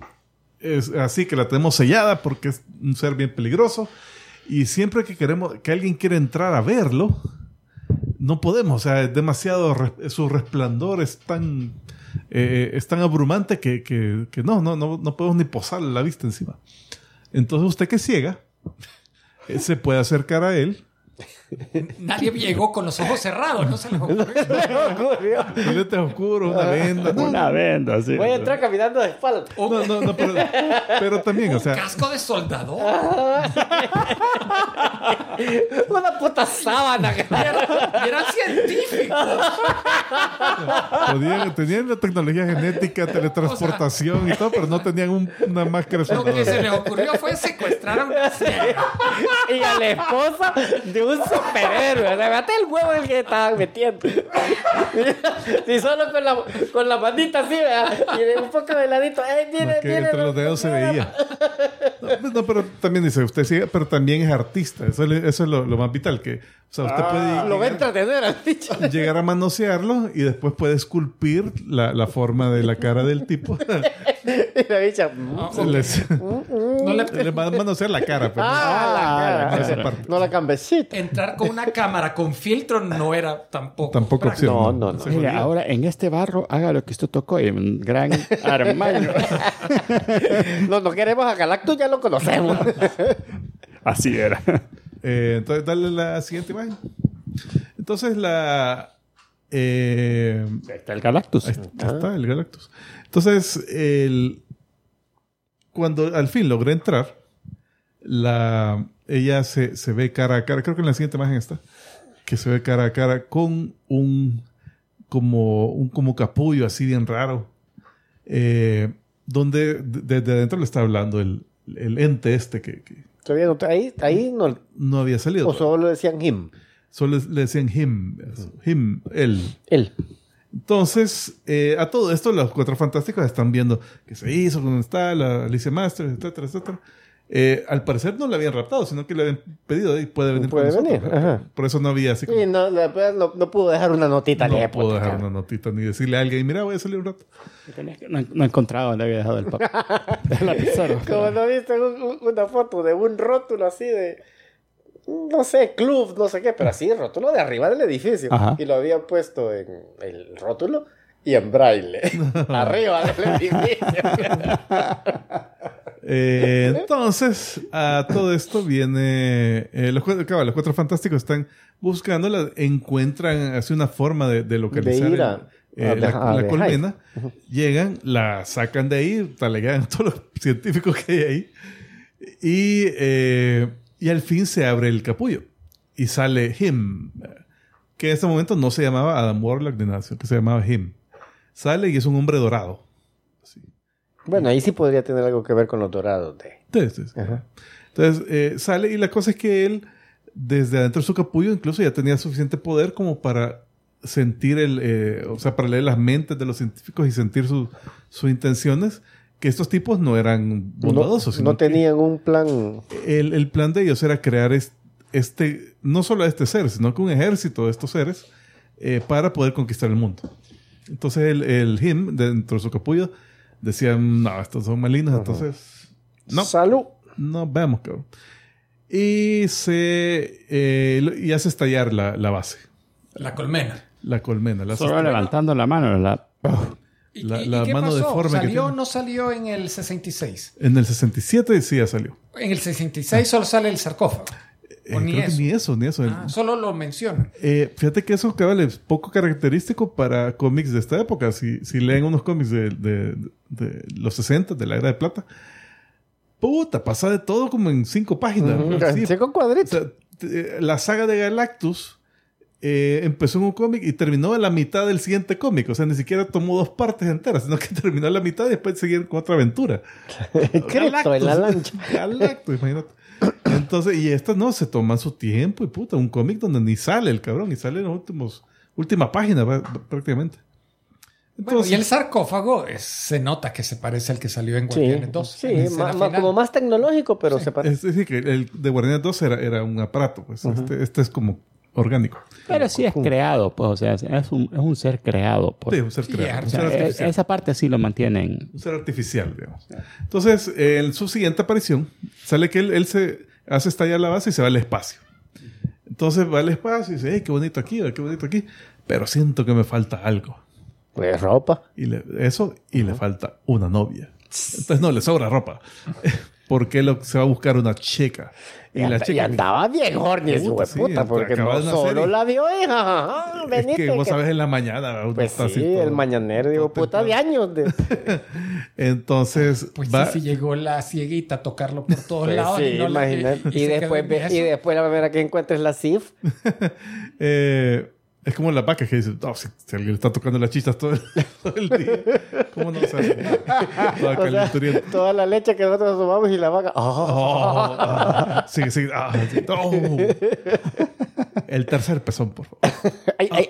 es así que la tenemos sellada porque es un ser bien peligroso. Y siempre que queremos, que alguien quiere entrar a verlo, no podemos. O sea, es demasiado, su resplandor es tan, eh, es tan abrumante que, que- no, no, no, no podemos ni posarle la vista encima. Entonces usted que ciega, eh, se puede acercar a él, Nadie llegó con los ojos cerrados, no se les ocurrió. Ocurrió. con lentes oscuros, una venda. No, Una venda, así. Voy a entrar caminando de espalda. no, no, no, pero, pero también, o Un sea, casco de soldador. Una puta sábana. Y eran científicos. podían- tenían la tecnología genética, teletransportación y todo, pero no tenían un- una máscara Lo que se les ocurrió fue secuestrar a una ciega. y a la esposa de un superhéroe. O sea, el huevo en el que estaban metiendo. y solo con la, con la manita así, ¿verdad? Y de un poco de ladito. ¡Ey, No, viene, es que viene! entre los dedos se veía. No, no, pero también dice, usted sí, pero también es artista. Eso, le- eso es lo, lo más vital. Que, o sea, usted Lo va a puede entretener al bicho. llegar, a manosearlo y después puede esculpir la, la forma de la cara del tipo. Y la bicha. mm, Les- No, No le- Le van a manosear la cara, pero Ah, la cara. esa parte. No la cambecita. Entrar con una cámara con filtro no era tampoco. Tampoco opción. No, no, no. Mira, ahora en este barro haga lo que usted tocó en un gran armario. No, no queremos a Galactus, ya lo conocemos. Así era. Eh, entonces, dale la siguiente imagen. Entonces, la. eh, Ahí está el Galactus. ahí está, ahí está el Galactus. Entonces, el, cuando al fin logra entrar, la, ella se, se ve cara a cara. Creo que en la siguiente imagen está. Que se ve cara a cara con un. Como un como capullo así bien raro. eh, donde de- desde adentro le está hablando el, el ente este que, que Todavía no- ahí, ahí no. no había salido. O solo decían him. Solo le decían him, him, él. Él. Entonces, eh, a todo esto, los cuatro fantásticos están viendo qué se hizo, dónde está la Alicia Masters, etcétera, etcétera. Eh, al parecer no le habían raptado, sino que le habían pedido y puede venir Puede con nosotros. venir, ajá. Por eso no había así como, Sí, no, no, no pudo dejar una notita no ni puta, dejar una notita ni decirle a alguien, mira, voy a salir un rato. No, no he encontrado dónde había dejado el papel. Como no viste un- un- una foto de un rótulo así de. No sé, club, no sé qué, pero así, rótulo de arriba del edificio. Ajá. Y lo habían puesto en el rótulo y en braille. arriba del edificio. Eh, entonces, a todo esto viene. eh, los, cuatro- cabal, los cuatro fantásticos están buscándola, encuentran así una forma de, de localizar De ir el- a- eh, a la, a colmena. Llegan, la sacan de ahí, talegan a todos los científicos que hay ahí. Y, eh, y al fin se abre el capullo. Y sale Him, que en este momento no se llamaba Adam Warlock de nada, sino que se llamaba Him. Sale y es un hombre dorado. Bueno, ahí sí podría tener algo que ver con los dorados de. Sí. Ajá. Entonces eh, sale y la cosa es que él, desde adentro de su capullo, incluso ya tenía suficiente poder como para sentir el, eh, o sea, para leer las mentes de los científicos y sentir su- sus intenciones, que estos tipos no eran bondadosos. no, sino no tenían un plan. el, el plan de ellos era crear es- este, no solo este ser, sino que un ejército de estos seres eh, para poder conquistar el mundo. Entonces el, el him, dentro de su capullo, decían, no, estos son malignos, entonces, no. Salud. No, vemos, cabrón. Y se eh, y hace estallar la, la base, La colmena. la colmena. La Solo levantando la mano. La... ¿Y, La- y- la y qué mano pasó? deforme que ¿Salió o no salió en el 66? En el 67 sí ya salió. En el 66 solo sale el sarcófago. Eh, O ni creo que eso. ni eso, ni eso. Ah, solo lo mencionan. Eh, fíjate que eso cabal, es poco característico para cómics de esta época. Si, si leen unos cómics de, de- de los 60, de la era de plata, puta, pasa de todo como en cinco páginas. Ujú, Así, sí, con O cuadritos. sea, la saga de Galactus eh, empezó en un cómic y terminó en la mitad del siguiente cómic. O sea, ni siquiera tomó dos partes enteras, sino que terminó en la mitad y después siguieron con otra aventura. Cristo en la lancha. Galactus, imagínate. Entonces, y estas no, se toman su tiempo y puta, un cómic donde ni sale el cabrón, y sale en los últimos, última página prácticamente. Bueno, Entonces, y el sarcófago es- se nota que se parece al que salió en Sí, Guardianes 2. sí ma- ma- como más tecnológico, pero Sí. se parece. es decir, que el de Guardianes 2 era, era un aparato, pues este, este es como orgánico. Pero sí es creado, pues, o sea, es un, es un ser creado. Pues. Sí, un ser Sí, creado, es un O ser sea, e- artificial. esa parte sí lo mantienen. Un ser artificial, digamos. Entonces, en su siguiente aparición, sale que él, él se hace estallar la base y se va al espacio. Entonces va al espacio y dice, hey, qué bonito aquí, qué bonito aquí. Pero siento que me falta algo. Pues ropa. Y le- eso, y le falta una novia. Entonces no, le sobra ropa. Porque lo, se va a buscar una chica. Y, Y, la y andaba bien horny ese Puta, sí, hueputa, porque no de nacer solo y- la vio, hija. ajá, es venite, que vos que- sabes en la mañana. uno Pues está así sí, todo- el mañanero, digo, puta de años. De... Entonces Pues va... sí, sí llegó la cieguita a tocarlo por todos Pues lados. sí, y no imagínate. y después, ve- y después la primera que encuentres la CIF. eh, es como las vacas que dicen, no, si, si alguien le está tocando las chichas todo el, todo el día, ¿cómo no se hace? Toda O sea, calenturienta. toda la leche que nosotros tomamos y la vaca. ¡oh! Oh, ah, sí, sí, ah, sí, oh. El tercer pezón, por favor. Ay, ay.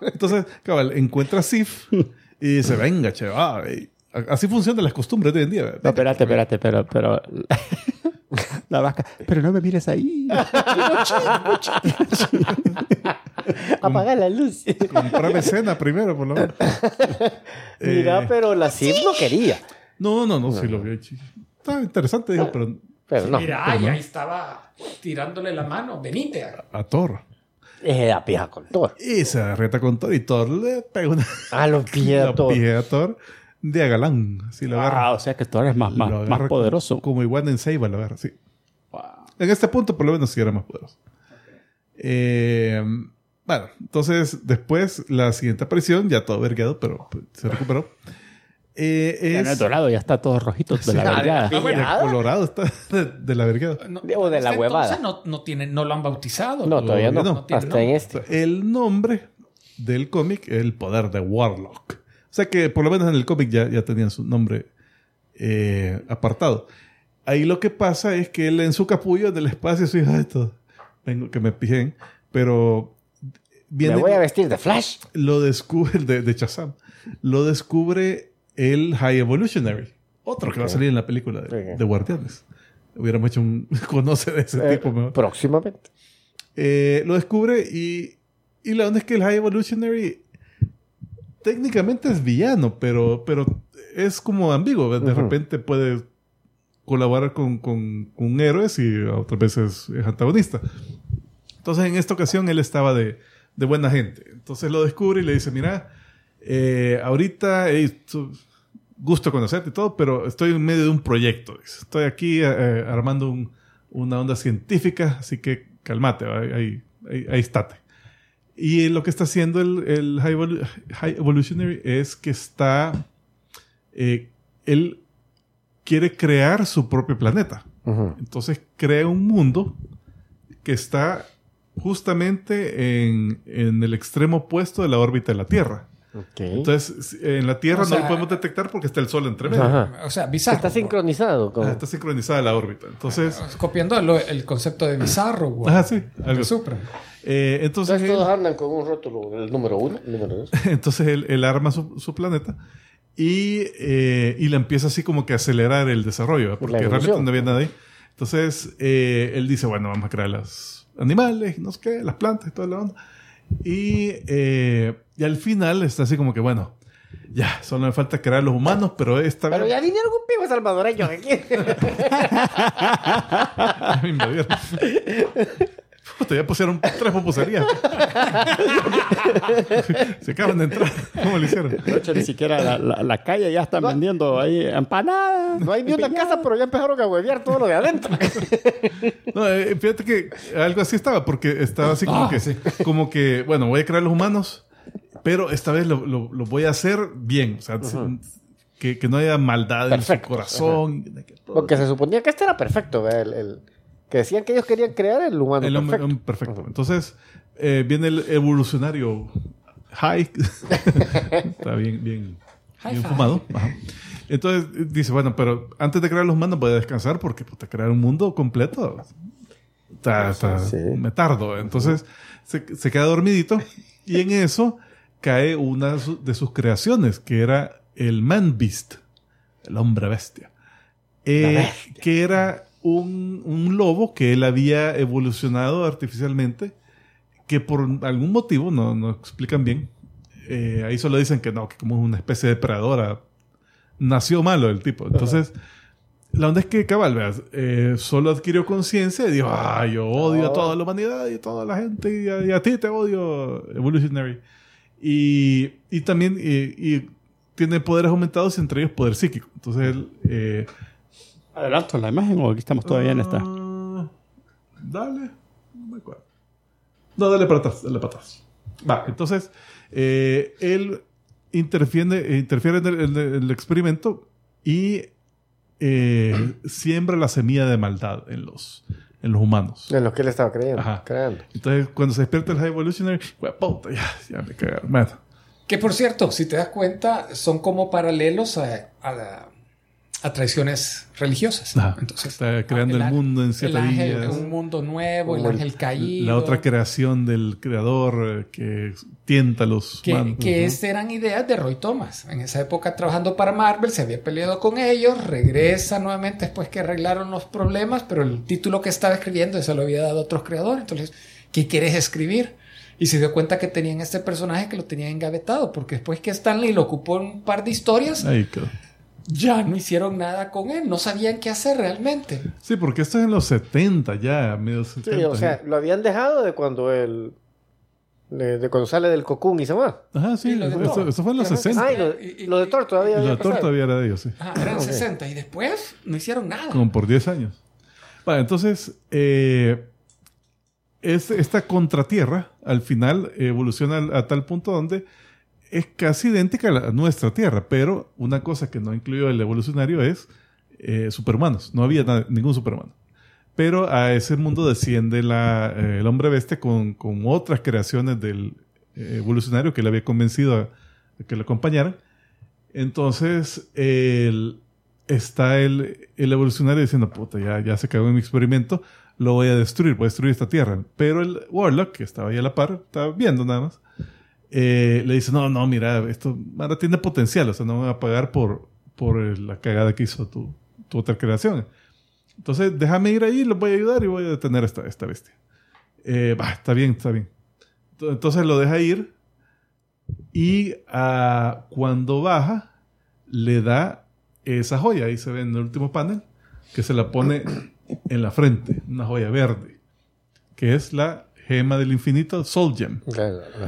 Entonces, cabal, encuentra a Sif y dice, venga, che, y así funcionan las costumbres de hoy en día. No, espérate, espérate, pero, pero la vaca, pero no me mires ahí. Apaga la luz. Comprame cena primero, por lo menos. Mira, Eh, pero la CIF no quería. No, no, no, sí lo vi. chi- está interesante, dijo, pero Pero no. Mira, pero y no. ahí estaba tirándole la mano. Venite. a Thor. Es la pija con Thor. Y se reta con Thor y Thor le pega una Ah, los pies la a Thor. a Thor de a galán. Así lo agarra. Ah, o sea que tú eres más, más, lo más poderoso. Como igual en Seiba lo agarra, sí. En este punto, por lo menos, sí era más poderoso. Eh, bueno, entonces, después, la siguiente aparición, ya todo vergueado, pero se recuperó. Eh, Ya no es es dorado, ya está todo rojito de la Sí, vergada. ah, bueno. de colorado, está de, de la vergueda. No, O de la huevada. entonces No, no, tienen, no lo han bautizado. No, todavía no. no. tiene Hasta en este. El nombre del cómic es el poder de Warlock. O sea que por lo menos en el cómic ya, ya tenían su nombre eh, apartado. Ahí lo que pasa es que él en su capullo del espacio, su hija esto, vengo que me pijen, pero viene, Me voy a vestir de Flash. lo descubre, de, de Shazam, lo descubre el High Evolutionary, otro que va a salir en la película de, Guardianes. Hubiéramos hecho un conoce de ese Eh, tipo mejor. próximamente. Eh, lo descubre y, y la onda es que el High Evolutionary técnicamente es villano, pero, pero es como ambiguo. De repente puede colaborar con, con, con héroes y otras veces es antagonista. Entonces en esta ocasión él estaba de, de buena gente. Entonces lo descubre y le dice, mira, eh, ahorita hey, gusto conocerte y todo, pero estoy en medio de un proyecto. Estoy aquí eh, eh, armando un- una onda científica, así que calmate, ahí, ahí, ahí, estate. Y lo que está haciendo el, el High, Evolu- High Evolutionary es que está... eh, él quiere crear su propio planeta. Entonces crea un mundo que está justamente en, en el extremo opuesto de la órbita de la Tierra. Entonces, en la Tierra O no sea- lo podemos detectar porque está el Sol entre medio. Ajá. O sea, bizarro. Está sincronizado con... Ah, está sincronizada la órbita. Entonces, Copiando lo- el concepto de bizarro. güey. ah, sí, algo. Supra. Eh, entonces, Entonces él, todos andan con un rótulo, el número uno, el número dos. entonces él, él arma su, su planeta y, eh, y le empieza así como que a acelerar el desarrollo, ¿eh? porque realmente no había ahí. Entonces, eh, él dice, bueno, vamos a crear los animales, no sé qué, las plantas y toda la onda. Y, eh, y al final está así como que, bueno, ya, solo me falta crear los humanos, pero esta Pero ya vinieron un pivo salvadoreño aquí. ya pusieron tres pupuserías. Se acaban de entrar. ¿Cómo lo hicieron? De hecho, ni siquiera la, la- la calle ya están vendiendo ahí empanadas. No hay ni una casa, pero ya empezaron a huevear todo lo de adentro. No, eh, fíjate que algo así estaba, porque estaba así como Ah, que, sí. como que, bueno, voy a crear los humanos, pero esta vez lo, lo- lo voy a hacer bien. O sea, que, que no haya maldad Perfecto. en su corazón. de que todo- Porque se suponía que este era perfecto, ¿verdad? El, el- que decían que ellos querían crear el humano el perfecto. Entonces, eh, viene el evolucionario high. Está bien, bien, bien fumado. Ajá. Entonces dice, bueno, pero antes de crear los humanos voy a descansar porque puta, crear un mundo completo está, está- Sí. me tardo. Entonces se, se queda dormidito y en eso cae una de su- de sus creaciones, que era el Man Beast, el hombre bestia. Eh, bestia. que era un, un lobo que él había evolucionado artificialmente, que por algún motivo, no, no explican bien, eh, ahí solo dicen que no, que como una especie de depredadora, nació malo el tipo. Entonces, la onda es que cabal, veas, eh, solo adquirió conciencia y dijo, ah, yo odio a toda la humanidad y a toda la gente y a, y ti te odio, Evolutionary. Y, y también y, y tiene poderes aumentados, entre ellos poder psíquico. Entonces él... eh, Adelanto la imagen o aquí estamos todavía en esta. Ah, dale. No me acuerdo. No, dale para atrás. Dale para atrás. Va, entonces, eh, él interfiere, interfiere en el, en el- en el experimento y eh, siembra la semilla de maldad en los, en los humanos. En lo que él estaba creyendo, Ajá. creando. Entonces, cuando se despierta el High Evolutionary, "Hue puta, ya, ya me cagaron. Bueno, Que por cierto, si te das cuenta, son como paralelos a, a, la- a tradiciones religiosas. Ajá. Entonces, Está creando el mundo en el ángel, días. Un mundo nuevo, el el- ángel caído. la otra creación del creador eh, que tienta a los Que, humanos. que estas eran ideas de Roy Thomas. En esa época trabajando para Marvel, se había peleado con ellos, regresa nuevamente después que arreglaron los problemas, pero el título que estaba escribiendo se lo había dado a otros creadores. Entonces, ¿qué quieres escribir? Y se dio cuenta que tenían este personaje que lo tenían engavetado, porque después que Stanley lo ocupó en un par de historias, Ahí quedó. Ya no hicieron nada con él, no sabían qué hacer realmente. Sí, porque esto es en los 70 ya, medios 70. Sí, o sea, lo habían dejado de cuando él. De, de cuando sale del cocún y se va. Ajá, sí, lo de eso, Thor. eso fue en los Ajá. 60. Ah, y lo, Y- y- lo de Thor todavía la torta pasado. todavía era de ellos, sí. Ah, eran Ok. 60 y después no hicieron nada. Como por 10 años. Vale, entonces, eh, es, esta contratierra al final evoluciona a, tal punto donde es casi idéntica a, la- a nuestra Tierra, pero una cosa que no incluyó el evolucionario es eh, superhumanos. No había ningún superhumano. Pero a ese mundo desciende la, eh, el hombre bestia con, con otras creaciones del eh, evolucionario que le había convencido a, a que lo acompañaran. Entonces, el- está el, el evolucionario diciendo, puta, ya, ya se cagó en mi experimento, lo voy a destruir, voy a destruir esta tierra. Pero el Warlock, que estaba ahí a la par, estaba viendo nada más, eh, le dice, no, no, mira, esto ahora tiene potencial, o sea, no me va a pagar por, por eh, la cagada que hizo tu, tu otra creación. Entonces, déjame ir ahí, los voy a ayudar y voy a detener a esta, esta bestia. Eh, va, está bien, está bien. Ento- Entonces lo deja ir y ah, cuando baja, le da esa joya. Ahí se ve en el último panel, que se la pone en la frente, una joya verde, que es la gema del infinito, Soul Gem,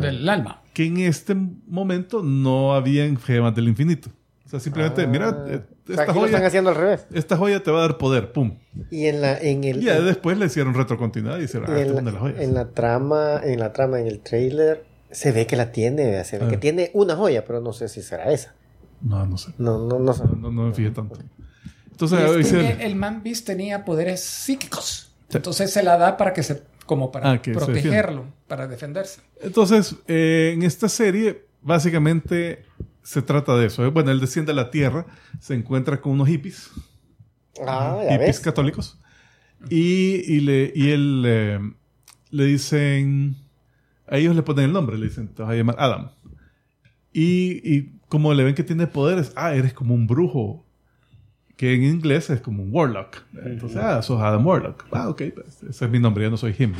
Del alma. Que en este momento no había gemas del infinito. O sea, simplemente, mira, eh, Ah. O sea, esta lo están joya, haciendo al revés. esta joya te va a dar poder, pum. Y en la, en el, Y ya después le hicieron retrocontinuidad y hicieron, ah, en, la, una de las joyas. en la trama, en la trama, en el trailer, se ve que la tiene, se ve Ah. que tiene una joya, pero no sé si será esa. No, no sé. No, no, no sé. No, no, no me fijé tanto. Entonces, que se- el Man Beast tenía poderes psíquicos. Entonces se la da para que se, como para Ah, que se protegerlo, para defenderse. Entonces, eh, en esta serie, básicamente se trata de eso. ¿eh? Bueno, él desciende a la Tierra, se encuentra con unos hippies, Ah, ya hippies ves. católicos, y, y, le, y él eh, le dicen, a ellos le ponen el nombre, le dicen, te vas a llamar Adam. Y, y como le ven que tiene poderes, ah, eres como un brujo, que en inglés es como un warlock. Entonces, ah, sos Adam Warlock. Ah, ok, pues, ese es mi nombre, ya no soy him.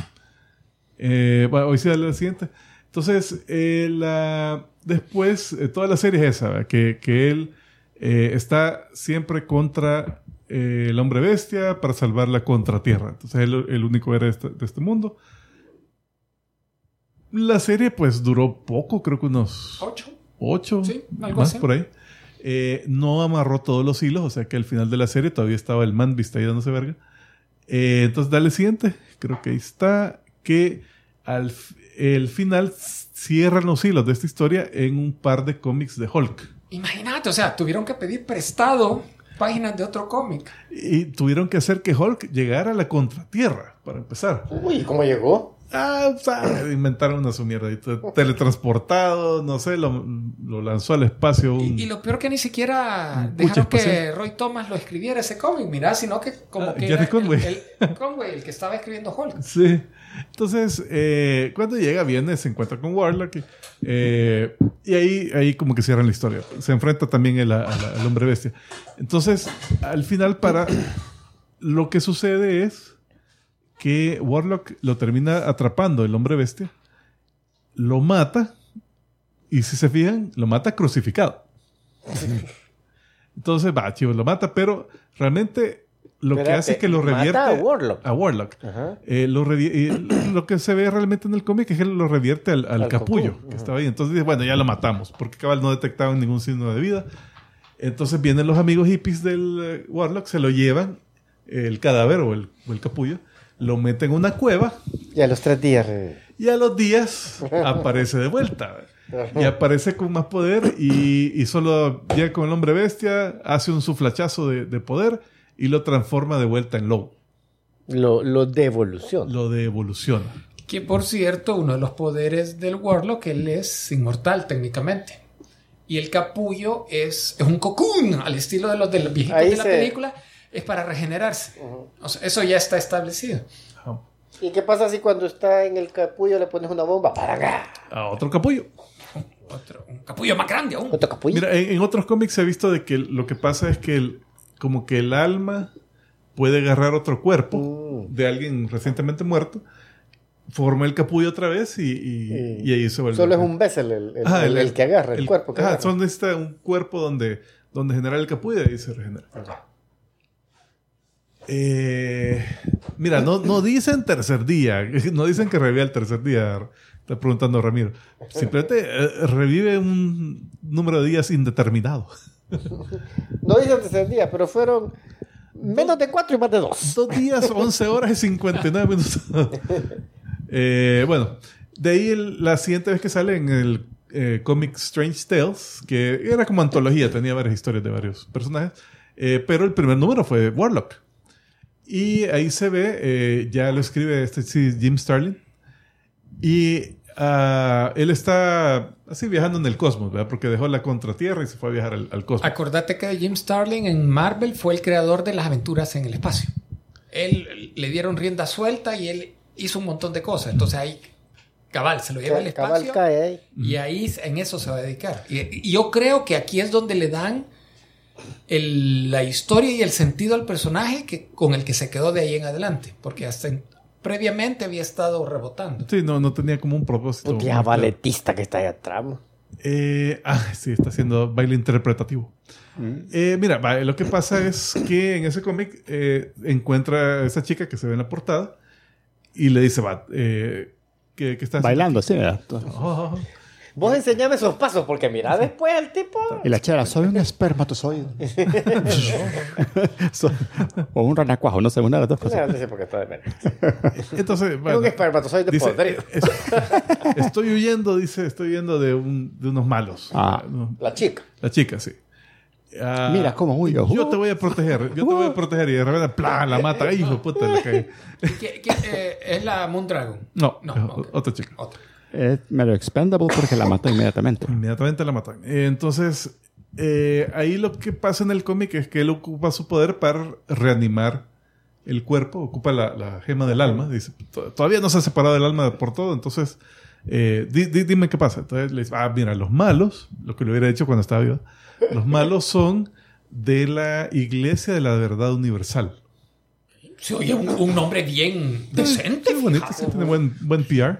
Eh, bueno, hoy sí, la siguiente. Entonces, eh, la, después, eh, toda la serie es esa, que, que él eh, está siempre contra eh, el hombre bestia para salvar la contratierra. Entonces, él el único héroe de este, de este mundo. La serie, pues, duró poco, creo que unos Ocho. ocho, Sí, algo más así. por ahí. Eh, no amarró todos los hilos, o sea que al final de la serie todavía estaba el man vista ahí dándose verga. Eh, entonces, dale siguiente. Creo que ahí está. Que al el final cierran los hilos de esta historia en un par de cómics de Hulk. Imagínate, o sea, tuvieron que pedir prestado páginas de otro cómic. Y tuvieron que hacer que Hulk llegara a la contratierra, para empezar. Uy, ¿cómo llegó? Ah, o sea, inventaron una su mierda. Teletransportado, no sé, lo, lo lanzó al espacio. un- Y, y lo peor que ni siquiera dejaron que. Roy Thomas lo escribiera ese cómic, mira, sino que como Ah, que era Conway. El, el- Conway, el que estaba escribiendo Hulk. Sí. Entonces, eh, cuando llega, viene, se encuentra con Warlock. y, eh, y ahí, ahí como que cierran la historia. Se enfrenta también el, a la- al hombre bestia. Entonces, al final, para. Lo que sucede es que Warlock lo termina atrapando el hombre bestia, lo mata, y si se fijan, lo mata crucificado. Entonces, va, chivo, lo mata, pero realmente lo que hace es que lo mata revierte a Warlock. a Warlock. Eh, lo, revi- lo que se ve realmente en el cómic es que lo revierte al, al Al capullo que ajá. estaba ahí. Entonces dice, bueno, ya lo matamos, porque cabal no detectaban ningún signo de vida. Entonces vienen los amigos hippies del eh, Warlock, se lo llevan, eh, el cadáver o el, o el capullo, lo meten en una cueva Y a los tres días. eh, y a los días aparece de vuelta. Y aparece con más poder y, y solo llega con el hombre bestia, hace un suflachazo de, de poder y lo transforma de vuelta en lobo. Lo, lo de evolución. Lo de evoluciona. Que por cierto, uno de los poderes del Warlock, él es inmortal técnicamente. Y el capullo es, es un cocoon, al estilo de los de los viejitos Ahí de la se- película, es para regenerarse. O sea, eso ya está establecido. ¿Y qué pasa si cuando está en el capullo le pones una bomba? ¡Para acá! A otro capullo. Otro, un capullo más grande aún. Otro capullo. Mira, en, en otros cómics se ha visto de que lo que pasa es que el- como que el alma puede agarrar otro cuerpo Mm. de alguien recientemente muerto, forma el capullo otra vez y, y- y ahí se vuelve. Solo es un vessel el, el, el- el que agarra, el, cuerpo que ajá, agarra. solo necesita un cuerpo donde donde genera el capullo y ahí se regenera. Eh, mira, no, no dicen tercer día, no dicen que revive el tercer día, está preguntando Ramiro. Simplemente eh, revive un número de días indeterminado. No dice tercer día, pero fueron menos de cuatro y más de dos. Dos días, 11 horas y 59 minutos. Eh, bueno, de ahí el- la siguiente vez que sale en el eh, cómic Strange Tales, que era como antología, tenía varias historias de varios personajes, pero el primer número fue Warlock. Y ahí se ve, eh, ya lo escribe este sí, Jim Starlin, y ah, él está así viajando en el cosmos, ¿verdad? Porque dejó la contratierra y se fue a viajar al, al cosmos. Acordate que Jim Starlin en Marvel fue el creador de las aventuras en el espacio. Él le dieron rienda suelta y él hizo un montón de cosas. Entonces ahí, cabal, se lo lleva al Cabal espacio cae ahí. y ahí en eso se va a dedicar. Y, y yo creo que aquí es donde le dan el- la historia y el sentido al personaje que, con el que se quedó de ahí en adelante. Porque hasta en- previamente había estado rebotando. Sí, no, no tenía como un propósito. Puta balletista que está ahí atrás. Eh, ah, sí, está haciendo baile interpretativo. Eh, mira, lo que pasa es que en ese cómic eh, encuentra a esa chica que se ve en la portada y le dice, va, eh, ¿qué, qué estás Bailando, sí, ¿verdad? Oh, Vos enseñame esos pasos, porque mira después el tipo. Y la chera, soy un espermatozoide. O un ranacuajo, no sé, una de las dos cosas. No sé por qué está de menos. Entonces, bueno, un espermatozoide dice, podrido. "Es- estoy huyendo, dice, estoy huyendo de, un- de unos malos. Ah. No, La chica. La chica, sí. Ah, Mira cómo huyo. Yo te voy a proteger, yo te voy a proteger. Y de repente, ¡plá! La mata. ¡Ay, hijo de puta! Le cae. ¿Qué- qué, eh, ¿Es la Moondragon? No, No, es ok. otra chica. Otra. Es mero expendable porque la mata inmediatamente. Inmediatamente la matan. Eh, entonces, eh, ahí lo que pasa en el cómic es que él ocupa su poder para reanimar el cuerpo, ocupa la, la gema del alma. Dice, "To- todavía no se ha separado del alma por todo, entonces, eh, di- di- dime qué pasa. Entonces le dice, ah, mira, los malos, lo que le hubiera dicho cuando estaba vivo, los malos son de la Iglesia de la Verdad Universal. Se oye un, un nombre bien decente. Sí, bonito, sí, tiene buen, buen PR.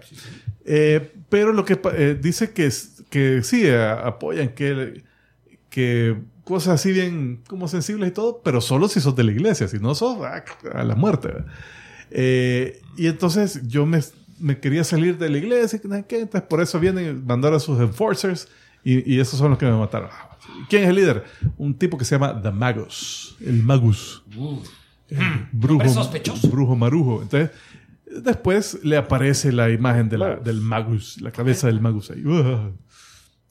Eh, pero lo que eh, dice que, que sí, a- apoyan que, que cosas así bien como sensibles y todo, pero solo si sos de la iglesia, si no sos ah, a la muerte. Eh, y entonces yo me, me quería salir de la iglesia, entonces por eso vienen, mandaron a sus enforcers y, y esos son los que me mataron. ¿Quién es el líder? Un tipo que se llama The Magus, el Magus. brujo, nombre sospechoso. brujo marujo. Entonces, después le aparece la imagen de la- del magus, la cabeza del magus ahí.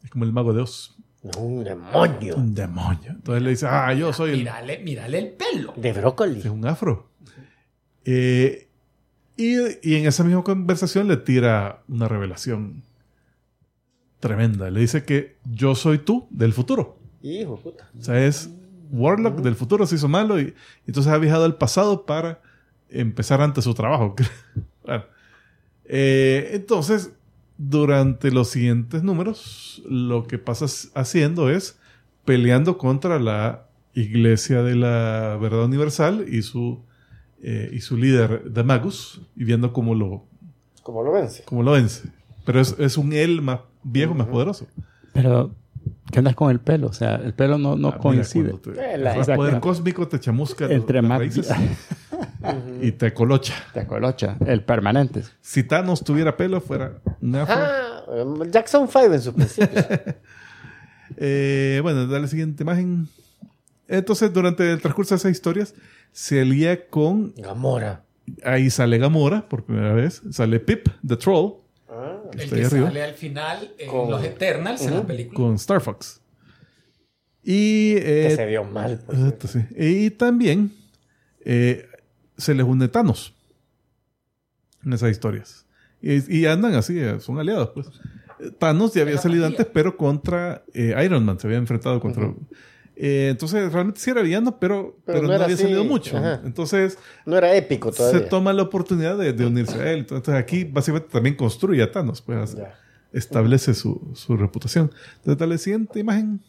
Es como el mago de Oz. Un demonio. Un demonio. Entonces le dice, ah, yo soy el... Mírale, mírale el pelo. De brócoli. Es un afro. Eh, y, y en esa misma conversación le tira una revelación tremenda. Le dice que yo soy tú del futuro. Hijo de puta. O sea, es Warlock del futuro se hizo malo y, y entonces ha viajado al pasado para empezar antes su trabajo. Bueno. Eh, entonces, durante los siguientes números, lo que pasa haciendo es peleando contra la Iglesia de la Verdad Universal y su, eh, y su líder, The Magus, y viendo cómo lo, Como lo vence. cómo lo vence. Pero es, es un él más viejo, más poderoso. Pero, ¿qué andas con el pelo? O sea, el pelo no, no Ah, mira, coincide. cuando te- Eh, el poder cósmico te chamusca Entre las más- raíces y te colocha. Te acolocha. El permanente. Si Thanos tuviera pelo, fuera afro. Ah, Jackson 5 en su principio. Eh, bueno, dale la siguiente imagen. Entonces, durante el transcurso de esas historias, se alía con. Gamora. Ahí sale Gamora por primera vez. Sale Pip, The Troll, Ah, que El que arriba, sale al final en Con- los Eternals en la película. con Star Fox. Y. que eh, se vio mal. sí. Y también eh, se les une Thanos en esas historias. Y, y andan así, eh, son aliados. Pues. Thanos ya había salido antes, pero contra eh, Iron Man se había enfrentado contra. Eh, entonces realmente sí era villano, pero, Pero pero, no no, había así, salido mucho. ajá. Entonces No era épico se todavía. toma la oportunidad de, de unirse a él. Entonces aquí básicamente también construye a Thanos. Pues, Ya. establece su, su reputación. Entonces, dale siguiente imagen.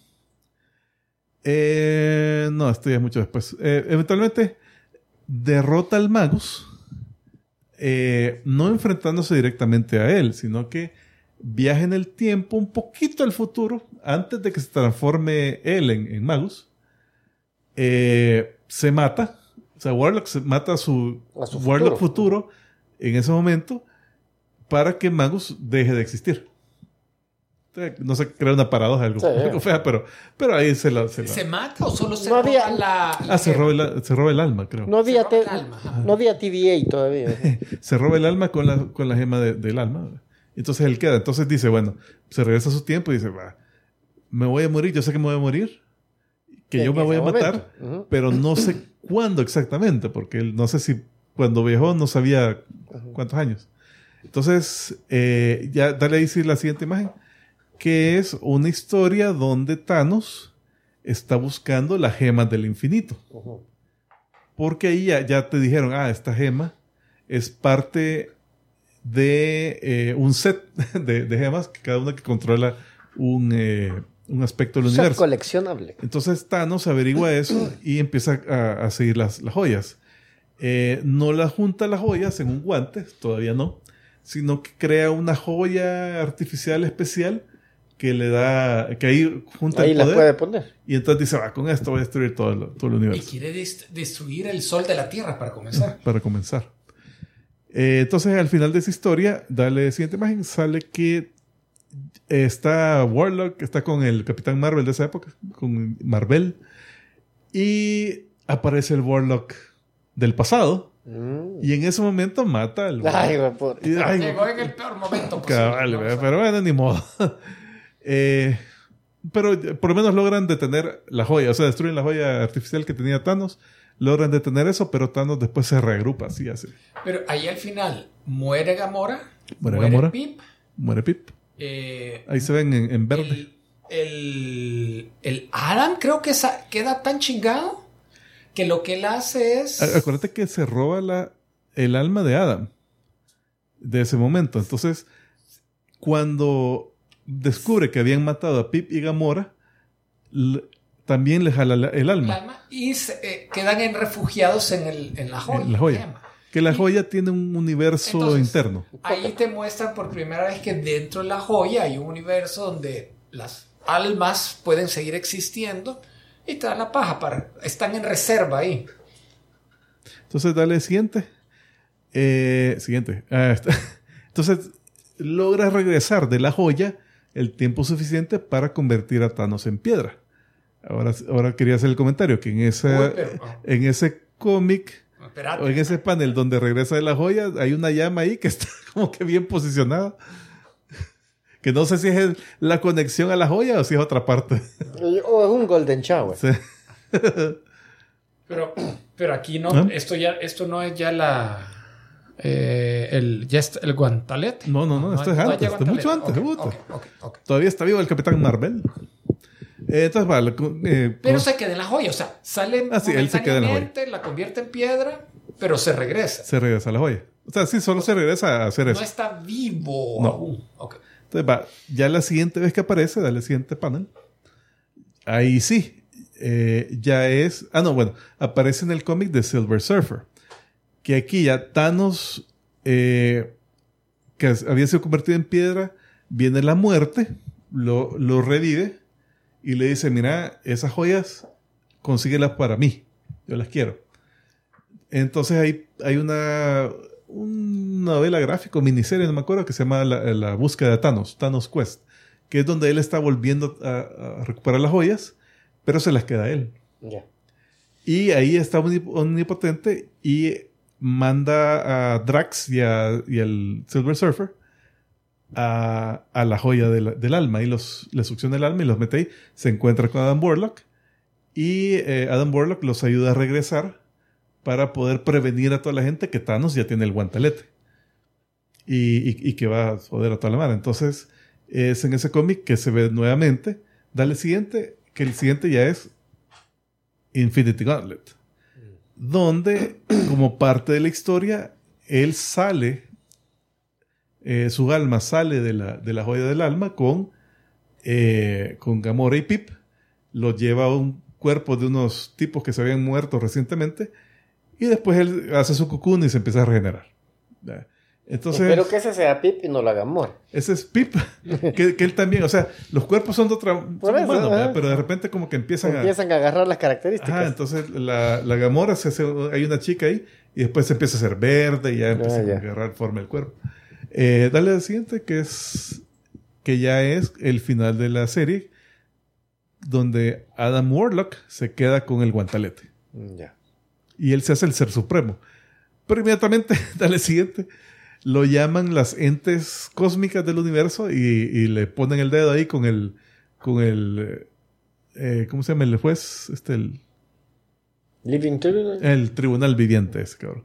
Eh, no, esto ya es mucho después. Eh, eventualmente derrota al Magus, eh, no enfrentándose directamente a él, sino que viaja en el tiempo un poquito al futuro, antes de que se transforme él en, en Magus. Eh, se mata. O sea, Warlock se mata a su, A su Warlock futuro. futuro en ese momento para que Magus deje de existir. No se crea una paradoja, algo, Sí. algo fea, pero, pero ahí se la... Se la- ¿Se mata o solo se No roba había- la, ah, se roba, el, se roba el alma, creo. No había, Se roba te- no había TVA todavía. se roba el alma con la, con la gema de- del alma. Entonces él queda. Entonces dice, bueno, se regresa a su tiempo y dice, va, me voy a morir, yo sé que me voy a morir, que yo me voy a matar, pero no sé cuándo exactamente, porque él no sé si cuando viajó no sabía cuántos años. Entonces, eh, ya dale ahí sí la siguiente imagen, que es una historia donde Thanos está buscando la gema del infinito. Porque ahí ya, ya te dijeron, ah, esta gema es parte de eh, un set de, de gemas, que cada una que controla un, eh, un aspecto del O sea, universo. coleccionable. Entonces Thanos averigua eso y empieza a, a seguir las, las joyas. Eh, no las junta las joyas en un guante, todavía no, sino que crea una joya artificial especial que le da, que ahí junta Ahí el la poder. puede poner. Y entonces dice, va, con esto voy a destruir todo el, todo el Y universo. quiere dest- destruir el sol de la tierra para comenzar. para comenzar. Eh, entonces, al final de esa historia, dale siguiente imagen, sale que está Warlock, está con el Capitán Marvel de esa época, con Marvel, y aparece el Warlock del pasado, Mm. y en ese momento mata al Ay. Y- Llegó en el peor momento posible. cabal, ¿no? pero bueno, ni modo. Eh, pero por lo menos logran detener la joya, o sea, destruyen la joya artificial que tenía Thanos, logran detener eso, pero Thanos después se reagrupa, así hace. Pero ahí al final muere Gamora, Muere muere, Gamora. Pip, Muere Pip. eh, Ahí se ven en, en verde. el, el, el Adam creo que queda tan chingado que lo que él hace es... Acuérdate que se roba la, el alma de Adam de ese momento. Entonces, cuando descubre que habían matado a Pip y Gamora, también le jala la- el el alma. y se- eh, quedan en refugiados en, el, en la joya. En la joya. gema. Que la Y- joya tiene un universo Entonces- interno. Ahí te muestran por primera vez que dentro de la joya hay un universo donde las almas pueden seguir existiendo y te da la paja para están en reserva ahí. Entonces, dale siguiente. Eh, siguiente. Ah, está. Entonces, logra regresar de la joya el tiempo suficiente para convertir a Thanos en piedra. Ahora, ahora quería hacer el comentario que en, esa, pero- en ese cómic o en ese panel donde regresa de la joya hay una llama ahí que está como que bien posicionada. Que no sé si es la conexión a la joya o si es otra parte. O es un Golden Shower. Sí. Pero, pero aquí no, ¿Ah? esto ya, esto no es ya la eh, el, ya está el guantalet. No, no, no, esto es antes, esto es mucho antes. Todavía está vivo el Capitán Marvel. Eh, entonces, vale. eh, Pero con- se queda en la joya, o sea, sale Ah, sí, él se queda en la joya. la convierte en piedra, pero se regresa. se regresa a la joya. O sea, sí, solo se regresa a hacer No eso. está vivo No. aún. Entonces, va, ya la siguiente vez que aparece, dale siguiente panel. Ahí sí, ya es. Ah, no, bueno, aparece en el cómic de Silver Surfer. Que aquí ya Thanos, eh, que había sido convertido en piedra, viene la muerte, lo, lo revive y le dice: Mira, esas joyas, consíguelas para mí. Yo las quiero. Entonces hay, hay una, una novela gráfica, miniserie, no me acuerdo, que se llama La, la búsqueda de Thanos, Thanos Quest, que es donde él está volviendo a, a recuperar las joyas, pero se las queda a él. Y ahí está omnip- omnipotente y manda a Drax y, a- y al Silver Surfer a, a la joya del, del alma y los, le succiona el alma y los mete ahí. Se encuentra con Adam Warlock y eh, Adam Warlock los ayuda a regresar para poder prevenir a toda la gente que Thanos ya tiene el guantelete y, y- que va a joder a toda la mano. Entonces es en ese cómic que se ve nuevamente. Dale siguiente, que el siguiente ya es Infinity Gauntlet, donde como parte de la historia, él sale, eh, su alma sale de la, de la joya del alma con, eh, con Gamora y Pip, lo lleva a un cuerpo de unos tipos que se habían muerto recientemente, y después él hace su cocoon y se empieza a regenerar. Entonces, Espero que ese sea Pip y no la Gamora. ese es Pip, que, que él también, o sea, los cuerpos son de otra, son eso, humanos, pero de repente como que empiezan, a... Empiezan a agarrar las características. Ajá, entonces la, la Gamora, se hace, hay una chica ahí y después se empieza a hacer verde y ya empieza Ah, a ya. agarrar forma el cuerpo. Eh, dale al siguiente, que es que ya es el final de la serie, donde Adam Warlock se queda con el guantalete Mm, Ya. y él se hace el ser supremo. Pero inmediatamente, dale al siguiente, lo llaman las entes cósmicas del universo y, y le ponen el dedo ahí con el, con el, eh, ¿cómo se llama el juez? Este, el, Living Tribunal. el tribunal viviente ese cabrón.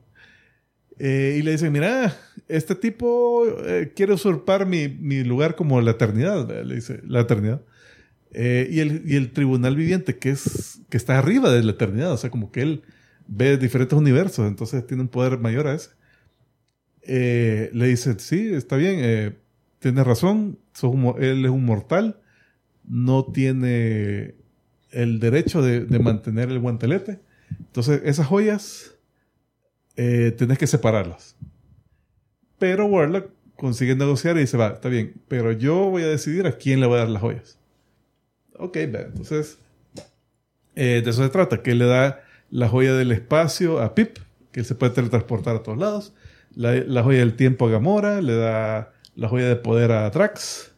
Eh, y le dicen, mira, este tipo eh, quiere usurpar mi, mi lugar como la eternidad, ¿verdad? le dice, la eternidad. Eh, y, el, y el tribunal viviente, que, es, que está arriba de la eternidad, o sea, como que él ve diferentes universos, entonces tiene un poder mayor a ese. Eh, le dice, sí, está bien, eh, tienes razón, sos un él es un mortal, no tiene el derecho de, de mantener el guantelete. Entonces, esas joyas eh, tenés que separarlas. Pero Warlock consigue negociar y dice, va, está bien, pero yo voy a decidir a quién le voy a dar las joyas. Ok, entonces, eh, de eso se trata, que él le da la joya del espacio a Pip, que él se puede teletransportar a todos lados, la, la joya del tiempo a Gamora, le da la joya de poder a Drax,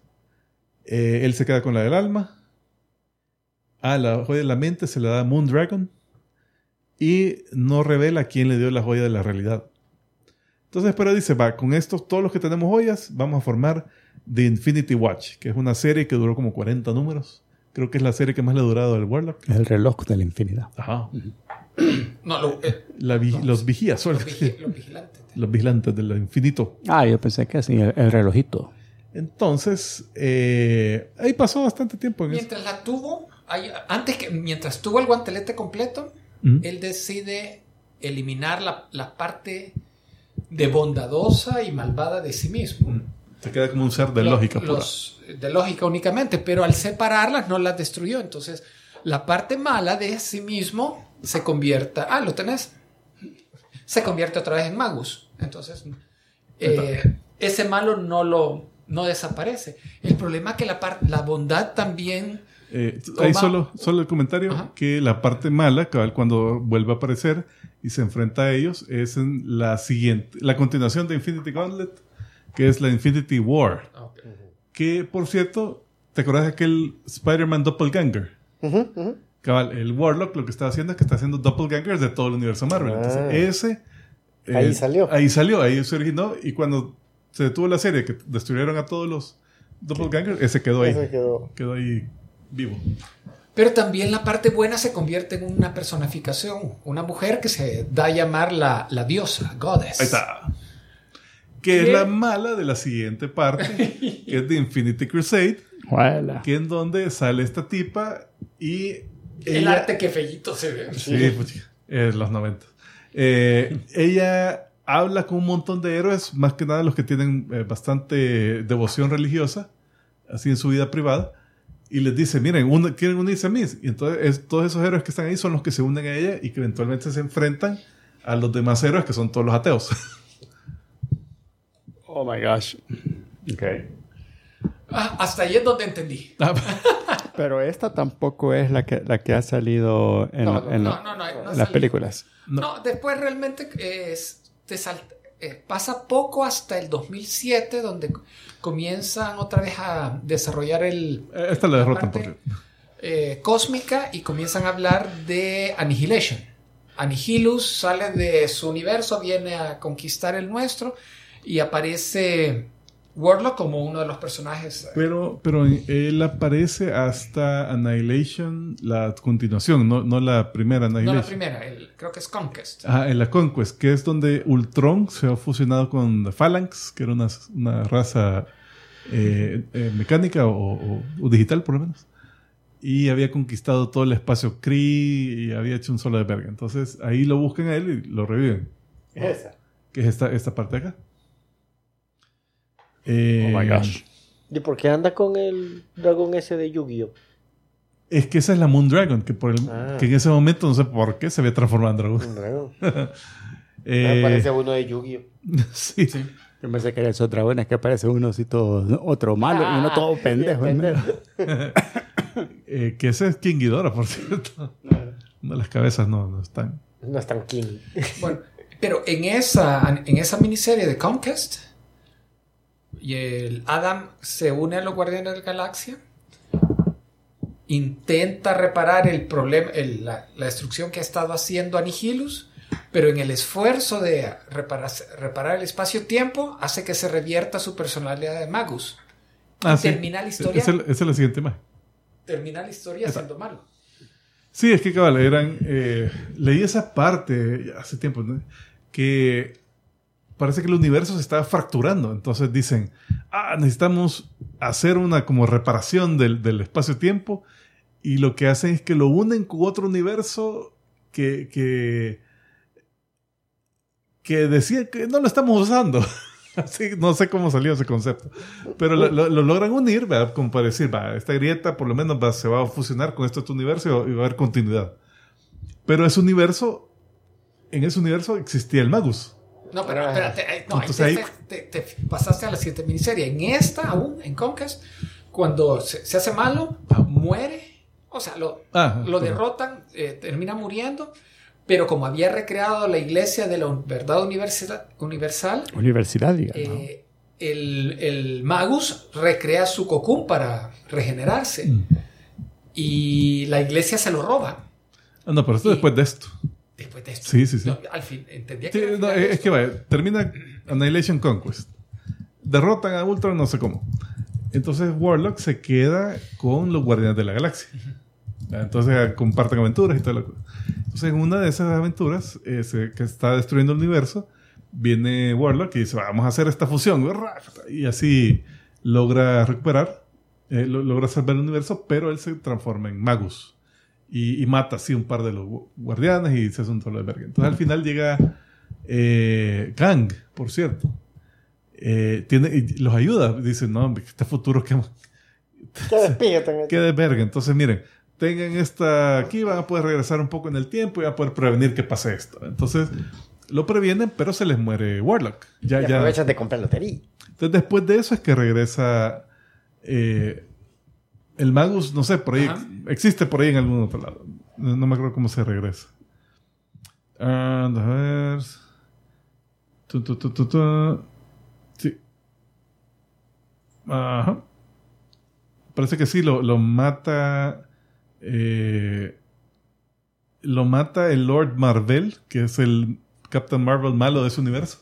eh, él se queda con la del alma, ah, la joya de la mente se la da a Moondragon, y no revela quién le dio la joya de la realidad. Entonces, pero dice, va, con estos, todos los que tenemos joyas, vamos a formar The Infinity Watch, que es una serie que duró como 40 números. Creo que es la serie que más le ha durado al Warlock. El reloj de la infinidad. Ajá. No, lo- eh, La vi- Los vigías, vigi- los vigilantes. Los vigilantes del infinito. Ah, yo pensé que sí, el, el relojito. Entonces, eh, ahí pasó bastante tiempo en eso. Mientras la tuvo, antes que, mientras tuvo el guantelete completo, Ujú. él decide eliminar la, la parte de bondadosa y malvada de sí mismo. Se queda como un ser de Lo- lógica pura. los- de lógica únicamente, pero al separarlas no las destruyó. Entonces, la parte mala de sí mismo se convierta. Ah, lo tenés. Se convierte otra vez en Magus. Entonces, eh, ese malo no lo no desaparece. El problema es que la, par- la bondad también. Eh, ahí solo, solo el comentario Ajá. que la parte mala, cabal, cuando vuelve a aparecer y se enfrenta a ellos, es en la siguiente, la continuación de Infinity Gauntlet, que es la Infinity War. Que, por cierto, ¿te acuerdas de aquel Spider-Man Doppelganger? Ujú, ujú. Cabal, el Warlock lo que está haciendo es que está haciendo doppelgangers de todo el universo Marvel. Entonces, Ah. Ese... eh, Ahí salió. Ahí salió, ahí se originó. Y cuando se detuvo la serie, que destruyeron a todos los doppelgangers, ese quedó ahí. Ese quedó. Quedó ahí vivo. Pero también la parte buena se convierte en una personificación. Una mujer que se da a llamar la, la diosa, goddess. Ahí está. Que es la mala de la siguiente parte, que es de Infinity Crusade, que en donde sale esta tipa y El ella- arte que fellito se ve. Sí, pues, chica, es los 90. Eh, ella habla con un montón de héroes, más que nada los que tienen eh, bastante devoción religiosa, así en su vida privada, y les dice, miren, uno- quieren unirse a mí. Y entonces es- todos esos héroes que están ahí son los que se unen a ella y que eventualmente se enfrentan a los demás héroes que son todos los ateos. Oh my gosh. Ok. Ah, hasta ahí es donde entendí. Pero esta tampoco es la que, la que ha salido en, No, no, en no, la- no, no, no en salió. las películas. No, después realmente es, te sal- eh, pasa poco hasta el 2007, donde comienzan otra vez a desarrollar el Eh, Esta la derrotan, por eh, cósmica y comienzan a hablar de Annihilation. Annihilus sale de su universo, viene a conquistar el nuestro y aparece Warlock como uno de los personajes. Pero, pero él aparece hasta Annihilation, la continuación, no, no la primera No Annihilation. la primera, el- creo que es Conquest. Ajá, en la Conquest, que es donde Ultron se ha fusionado con la Phalanx, que era una, una raza eh, eh, mecánica o, o- o digital, por lo menos. Y había conquistado todo el espacio Kree y había hecho un solo de verga. Entonces ahí lo buscan a él y lo reviven. Esa. Que es esta, esta parte de acá. Eh, Oh my gosh. ¿Y por qué anda con el dragón ese de Yu-Gi-Oh? Es que esa es la Moon Dragon, que, por el, Ah. que en ese momento no sé por qué se había transformado en dragón. Un dragón. Eh, Me parece uno de Yu-Gi-Oh. sí. Sí. Yo pensé que era esos dragones que aparece uno así todo, otro malo y uno todo Ah, pendejo. ¿no? pendejo. Eh, que ese es King Ghidorah, por cierto. Una de las cabezas no, no están. No es tan king. Bueno, pero en esa, en esa miniserie de Comcast, y el Adam se une a los Guardianes de la Galaxia, intenta reparar el problema, el- la, la destrucción que ha estado haciendo Anihilus, pero en el esfuerzo de reparar, reparar el espacio-tiempo, hace que se revierta su personalidad de Magus. Y termina la historia. Esa es, la siguiente imagen. Termina la historia siendo malo. Sí, es que cabal, eran. eh, leí esa parte hace tiempo, ¿no? que parece que el universo se estaba fracturando. Entonces dicen, ah, necesitamos hacer una como reparación del, del espacio-tiempo. Y lo que hacen es que lo unen con otro universo que, que, que decía que no lo estamos usando. Así, no sé cómo salió ese concepto. Pero lo, lo- lo logran unir. Como para decir, va, esta grieta por lo menos va- se va a fusionar con este otro universo y va a haber continuidad. Pero ese universo, en ese universo existía el Magus. No, pero espérate, ahí- no, te, te- te- te pasaste a la siguiente miniserie. En esta, aún, en Comcast, cuando se, se hace malo, muere. O sea, lo, Ah, lo perdón. derrotan, eh, termina muriendo. Pero como había recreado la iglesia de la verdad universal, universal Universidad, digamos. eh, el, el Magus recrea su cocún para regenerarse. Mm. Y la iglesia se lo roba. Ah, no, pero esto Y- después de esto. Después de esto. Sí, sí, sí. No, al fin, entendía Sí, que. al no, es esto- que vaya, termina Annihilation Conquest. Derrotan a Ultron, no sé cómo. Entonces Warlock se queda con los Guardianes de la Galaxia. Entonces eh, comparten aventuras y todo lo Entonces en una de esas aventuras eh, se- que está destruyendo el universo, viene Warlock y dice, vamos a hacer esta fusión. Y así logra recuperar, eh, lo- logra salvar el universo, pero él se transforma en Magus. Y, y mata así un par de los gu- guardianes y se hace un solo de verga. Entonces al final llega eh, Kang, por cierto. Eh, tiene, y los ayuda. Dice, no, hombre, este futuro que Que despídete. que de verga. Entonces, miren, tengan esta aquí, van a poder regresar un poco en el tiempo y van a poder prevenir que pase esto. Entonces, lo previenen, pero se les muere Warlock. Ya, Y ya. aprovechas de comprar lotería. Entonces, después de eso es que regresa eh, el Magus, no sé, por ahí, Ajá. existe por ahí en algún otro lado. No, no me acuerdo cómo se regresa. Ah, a ver. Tu, tu, tu, tu, tu. Sí. Ajá. Parece que sí, lo, lo mata. eh, lo mata el Lord Marvel, que es el Captain Marvel malo de ese universo.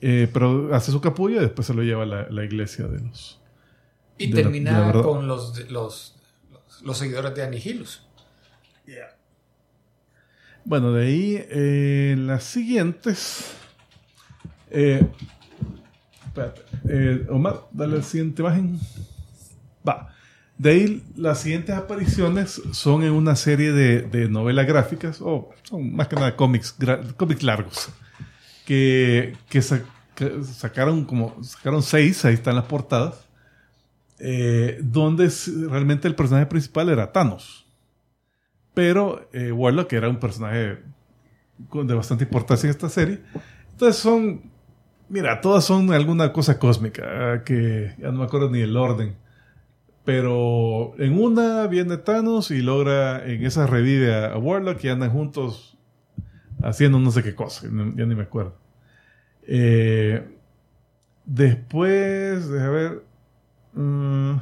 Eh, pero hace su capullo y después se lo lleva a la, la iglesia de los. Y de termina la con los, los, los, los seguidores de Anihilus. Bueno, de ahí eh, las siguientes. Eh, espérate, eh, Omar, dale la siguiente imagen. Va. De ahí las siguientes apariciones son en una serie de, de novelas gráficas, o son más que nada cómics, cómics largos, que, que sa- que sacaron como sacaron seis, ahí están las portadas, eh, donde realmente el personaje principal era Thanos. Pero eh, Warlock era un personaje de bastante importancia en esta serie. Entonces son, mira, todas son alguna cosa cósmica, ah, que ya no me acuerdo ni el orden. Pero en una viene Thanos y logra, en esa revive a, Warlock y andan juntos haciendo no sé qué cosa, ya ni me acuerdo. Eh, después, déjame ver. Mm,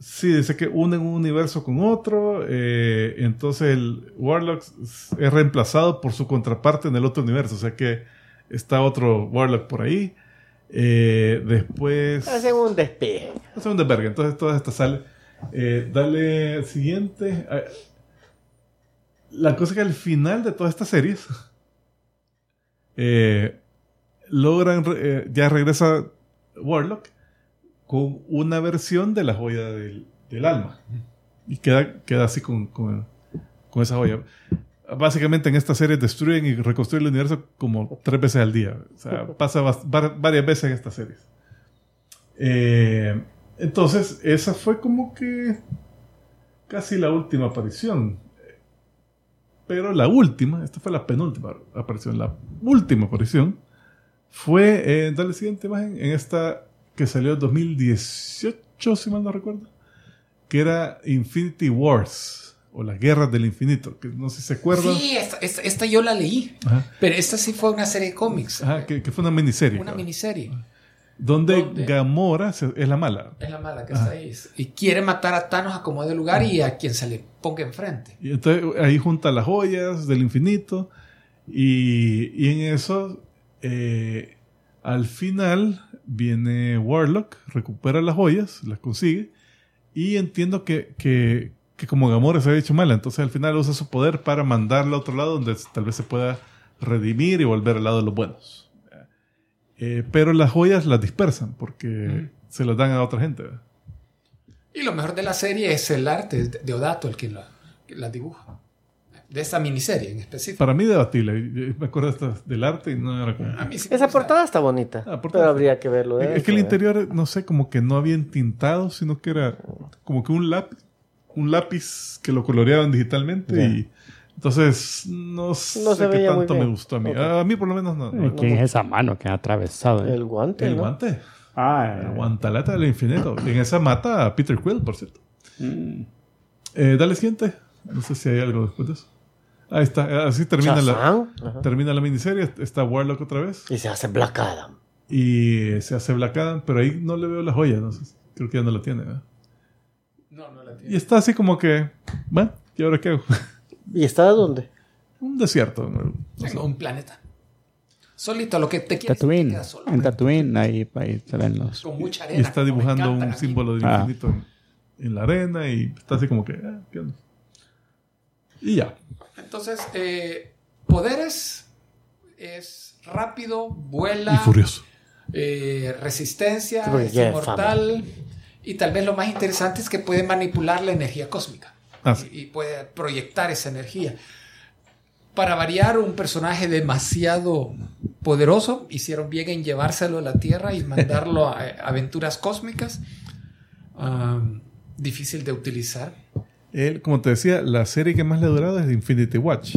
Sí, dice que unen un universo con otro. eh, entonces el Warlock es reemplazado por su contraparte en el otro universo. O sea que está otro Warlock por ahí. Eh, después. Hacen un despeje. Hace un desvergue. Entonces todas estas salen. Eh, dale al siguiente. La cosa es que al final de todas estas series. eh, logran. eh, ya regresa Warlock con una versión de la joya del, del alma. Y queda, queda así con, con, con esa joya. Básicamente en esta serie destruyen y reconstruyen el universo como tres veces al día. O sea, pasa varias veces en estas series. Eh, entonces, esa fue como que casi la última aparición. Pero la última, esta fue la penúltima aparición, la última aparición fue, eh, dale siguiente imagen, en esta que salió en 2018, si mal no recuerdo, que era Infinity Wars, o las guerras del infinito, que no sé si se acuerdan. Sí, esta, esta- esta yo la leí. Ajá. Pero esta sí fue una serie de cómics. Ajá, que, que fue una miniserie. Una cabrón. miniserie. donde ¿Dónde? Gamora se- es la mala. Es la mala que está ahí. Y quiere matar a Thanos a como de lugar y a quien se le ponga enfrente. Y entonces ahí junta las joyas del infinito. Y, y en eso, eh, al final, viene Warlock, recupera las joyas, las consigue. Y entiendo que, que, que como Gamora se había hecho mala, entonces al final usa su poder para mandarla a otro lado donde tal vez se pueda redimir y volver al lado de los buenos. Eh, pero las joyas las dispersan porque se las dan a otra gente. Y lo mejor de la serie es el arte de Odato, el que la, que la dibuja. De esta miniserie en específico. Para mí debatible. Yo Me acuerdo hasta del arte y no era como... A mí sí me Esa portada está bonita. Ah, portada. Pero habría que verlo. Es es que el ¿eh? interior, no sé, como que no había entintado, sino que era como que un lápiz, un lápiz que lo coloreaban digitalmente y entonces no sé No se qué tanto me gustó a mí. A mí por lo menos no. no. ¿Quién es esa mano que ha atravesado? El guante. el ¿no? guante, Ah, la guantaleta del infinito. En esa mata a Peter Quill, por cierto. mm. Eh, dale siguiente. No sé si hay algo después de eso. Ahí está, así termina la. Ajá. termina la miniserie. Está Warlock otra vez. Y se hace Black Adam. Y se hace Black Adam, pero ahí no le veo la joya, no sé. Creo que ya no la tiene, ¿verdad? No, no la Y tiene. está así como que, bueno, ¿y ahora qué hago? ¿Y está dónde? Un desierto. un planeta. Solito, lo que te quieres Tatooine. solo. En Tatooine, ahí, ahí se ven los. Con mucha Y arena. está como me dibujando un símbolo del Ah. infinito en, en la arena y está así como que, ah, ¿qué onda? Y ya. Entonces, eh, poderes es rápido, vuela, Y furioso. eh, resistencia, es inmortal. Y tal vez lo más interesante es que puede manipular la energía cósmica. Ah, sí. y, y puede proyectar esa energía. Para variar, un personaje demasiado poderoso, hicieron bien en llevárselo a la Tierra y mandarlo a, aventuras cósmicas. Am, difícil de utilizar. Él, como te decía, la serie que más le ha durado es Infinity Watch.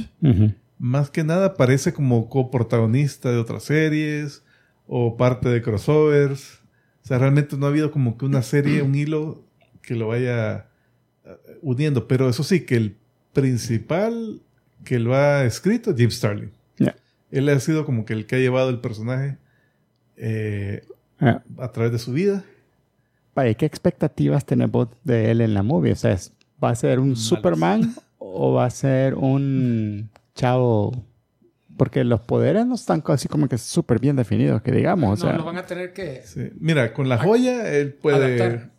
Más que nada parece como coprotagonista de otras series o parte de crossovers. O sea, realmente no ha habido como que una serie, un hilo que lo vaya eh, uniendo. Pero eso sí, que el principal que lo ha escrito es Jim Starlin. Él ha sido como que el que ha llevado el personaje eh, a través de su vida. vaya, ¿qué expectativas tenés vos de él en la movie? O sea, ¿es- ¿va a ser un. Superman o va a ser un chavo? Porque los poderes no están así como que súper bien definidos, que digamos. O no, sea, lo van a tener que Sí. Mira, con la joya él puede adaptar.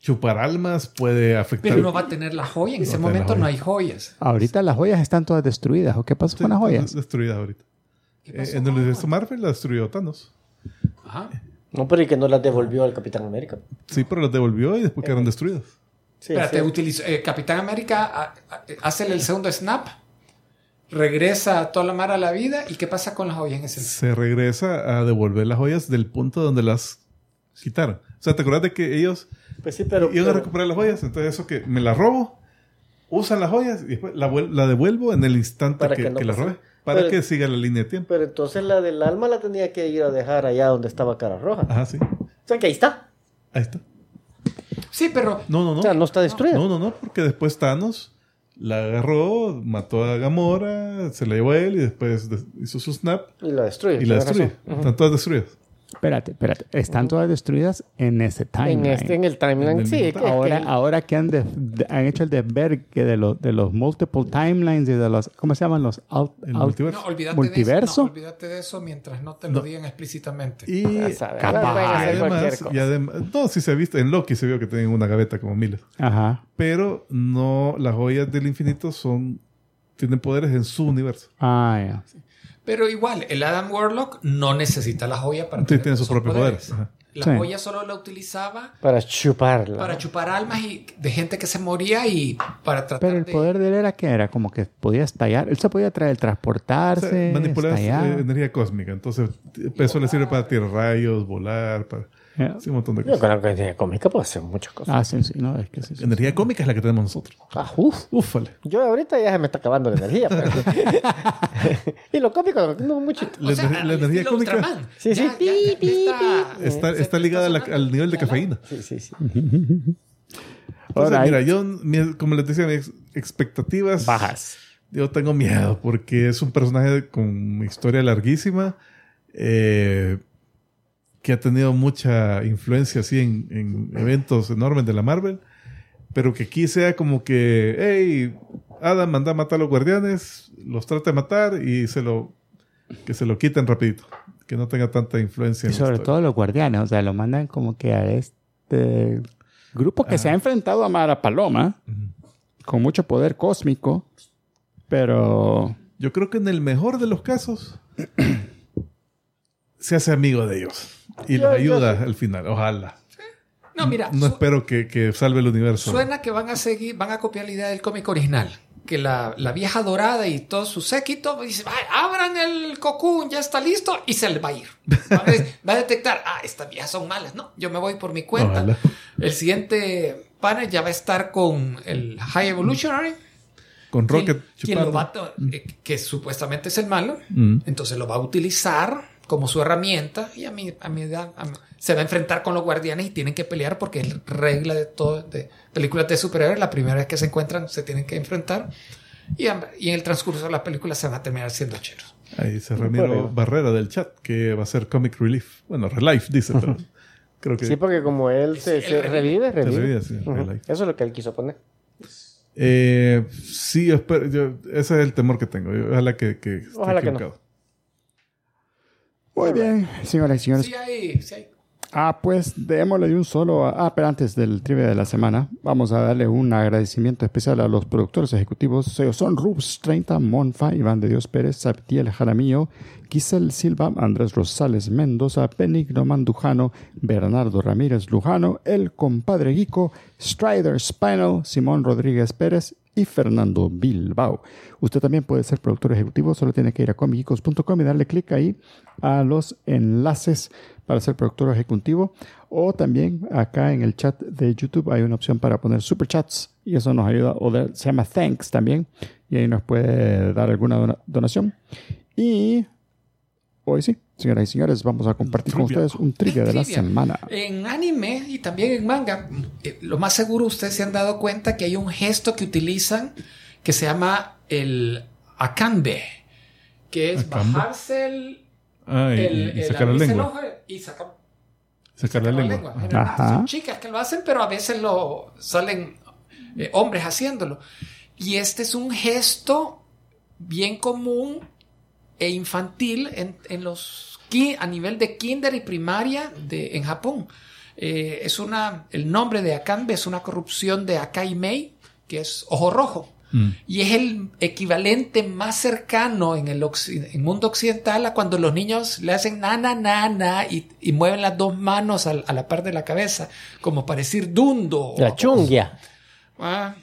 chupar almas, puede afectar. Pero no va a tener la joya. En ese No momento no hay joyas. ahorita las joyas están todas destruidas. ¿O qué pasó Sí, con las están joyas? destruidas ahorita. ¿Qué Eh, en el universo Marvel la destruyó Thanos. Ajá. No, pero y que no las devolvió al Capitán América. Sí, pero las devolvió y después quedaron destruidas. Sí, Espérate, sí. eh, Capitán América a- hace el segundo snap, regresa a toda la mar a la vida. ¿Y qué pasa con las joyas en ese Se regresa a devolver las joyas del punto donde las quitaron. O sea, ¿te acuerdas de que ellos Pues sí, pero. iban a recuperar las joyas? Entonces eso que me las robo, usan las joyas y después la, vuel- la devuelvo en el instante Para que, que no que las robé. Para pero- que siga la línea de tiempo. Pero entonces la del alma la tenía que ir a dejar allá donde estaba Cara Roja. Ajá, sí. O sea que ahí está. Ahí está. Sí, pero No, no, no. O sea, no está destruida. No, no, no, porque después Thanos la agarró, mató a Gamora, se la llevó a él y después des- hizo su snap Y la destruye. y la destruye. Están todas destruidas. Espérate, espérate. Están todas destruidas en ese timeline. En, este, en el En timeline, el sí. ahora, que- ahora que han, de- de- han hecho el desvergue de, los de los multiple timelines y de los, ¿cómo se llaman? Los out, El out- multiverso. no, olvídate ¿Multiverso? de eso. No, olvídate de eso mientras no te lo digan explícitamente. Y, capaz. y además, y además, no, sí se ha visto, en Loki se vio que tienen una gaveta como miles. Ajá. Pero no, las joyas del infinito son, tienen poderes en su universo. Ah, ya. Pero igual, el Adam Warlock no necesita la joya para Sí, tener tiene sus propios poderes. Ajá. La Sí. joya solo la utilizaba Para chuparla. para chupar almas y de gente que se moría y para tratar Pero el de... poder de él era que era como que podía estallar. Él se podía traer, O transportarse, sea, manipular estallar. eh, energía cósmica. Entonces, eso le sirve para tirar rayos, volar. Para... Yeah. Sí, un montón de Yo cosas. con la energía cómica puedo hacer muchas cosas. Ah, sí, sí, no, es que sí. sí. Energía cómica es la que tenemos nosotros. Ah, uf. Ufale. Yo ahorita ya se me está acabando la energía. pero- y lo cómico, no mucho. La O sea, al la energía cómica- Ultraman. Sí, sí. Ya- ya- ya Pi, pi, está- Está, está ligada a la- al nivel de cafeína. Sí, sí, sí. Entonces, Alright. mira, yo, como les decía, mis expectativas. Bajas. Yo tengo miedo porque es un personaje con historia larguísima eh, que ha tenido mucha influencia así en, en eventos enormes de la Marvel, pero que aquí sea como que, hey, Adam manda a matar a los guardianes, los trata de matar y se lo que se lo quiten rapidito, que no tenga tanta influencia. Y en sobre todo los guardianes, o sea, lo mandan como que a este grupo que se ha enfrentado a Mara Paloma con mucho poder cósmico, pero Yo creo que en el mejor de los casos se hace amigo de ellos y los Yo- yo ayuda al final, ojalá. No, mira, No espero que, que salve el universo. suena que van a seguir, van a copiar la idea del cómic original. Que la, la vieja dorada y todo su séquito dice, "Ay, abran el cocoon, ya está listo, y se le va a ir. Va a, de- va a detectar, ah, estas viejas son malas, no, yo me voy por mi cuenta. Ojalá. El siguiente panel ya va a estar con el High Evolutionary, Con quien- Rocket quien lo chupando. va a eh, que supuestamente es el malo, Mm. entonces lo va a utilizar como su herramienta y a mi, a mi edad a se va a enfrentar con los guardianes y tienen que pelear porque es regla de todo de películas de superhéroes la primera vez que se encuentran se tienen que enfrentar y, a- y en el transcurso de la película se van a terminar siendo cheros. Ahí dice Ramiro. Barrera del chat que va a ser Comic Relief. Bueno, Relife dice, pero creo que Sí, porque como él se, se revive, se revive. revive, sí, Ujú. Relife. Eso es lo que él quiso poner. Eh, sí, espero, yo- ese es el temor que tengo. Yo- ojalá que, que esté Ojalá que no. Muy bien, señoras y señores. Sí hay, sí hay. Ah, pues démosle de un solo. Ah, pero antes del trivia de la semana, vamos a darle un agradecimiento especial a los productores ejecutivos. Ellos son Rubs 30, Monfa, Iván de Dios Pérez, Sabtiel Jaramillo, Giselle Silva, Andrés Rosales Mendoza, Benigno Mandujano, Bernardo Ramírez Lujano, El Compadre Guico, Strider Spinal, Simón Rodríguez Pérez y Fernando Bilbao. Usted también puede ser productor ejecutivo, solo tiene que ir a comicicos.com y darle clic ahí a los enlaces para ser productor ejecutivo o también acá en el chat de YouTube hay una opción para poner super chats y eso nos ayuda o de- se llama thanks también y ahí nos puede dar alguna dona- donación y hoy sí señoras y señores vamos a compartir con ustedes un trivia de la semana En anime y también en manga, eh, lo más seguro ustedes se han dado cuenta que hay un gesto que utilizan que se llama el akanbe, que es Akanbe. bajarse el, Ah, y, el- y el- sacar la el lengua. ojo y sacar, Sacar la sacar lengua. Generalmente Ajá. Son chicas que lo hacen, pero a veces lo salen eh, hombres haciéndolo. Y este es un gesto bien común e infantil en, en los a nivel de kinder y primaria de, en Japón. Eh, es una, el nombre de Akanbe es una corrupción de Akai Mei, que es ojo rojo. Mm. Y es el equivalente más cercano en el mundo occidental a cuando los niños le hacen na, na, na, na y, y mueven las dos manos a, la par de la cabeza, como para decir dundo. La chungia. Ah,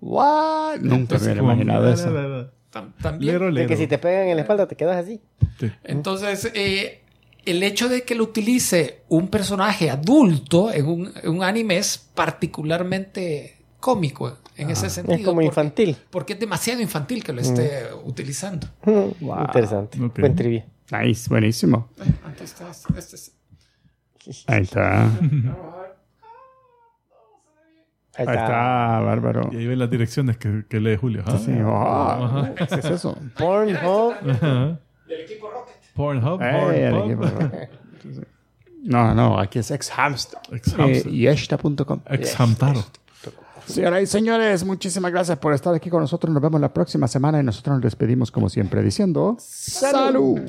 What? nunca me hubiera imaginado eso la, la, la. Tam- también. Lero, De que si te pegan en la espalda te quedas así. Sí. Entonces, eh, el hecho de que lo utilice un personaje adulto en un, en un anime es particularmente cómico en ese sentido. Es como porque- infantil. Porque es demasiado infantil que lo esté utilizando. Wow. Interesante. Ok. Buen trivia. nice buenísimo Eh, antes está- este es- ahí está Ahí ahí está bárbaro Y ahí ven las direcciones que, que lee Julio. Ah. Sí, ah, ¿qué es eso? Pornhub. Ajá. Del equipo Rocket. Pornhub. Ey, el Pornhub. No, no, aquí es exhamster. Ex Eh. Señoras y señores, muchísimas gracias por estar aquí con nosotros. Nos vemos la próxima semana y nosotros nos despedimos como siempre diciendo ¡Salud!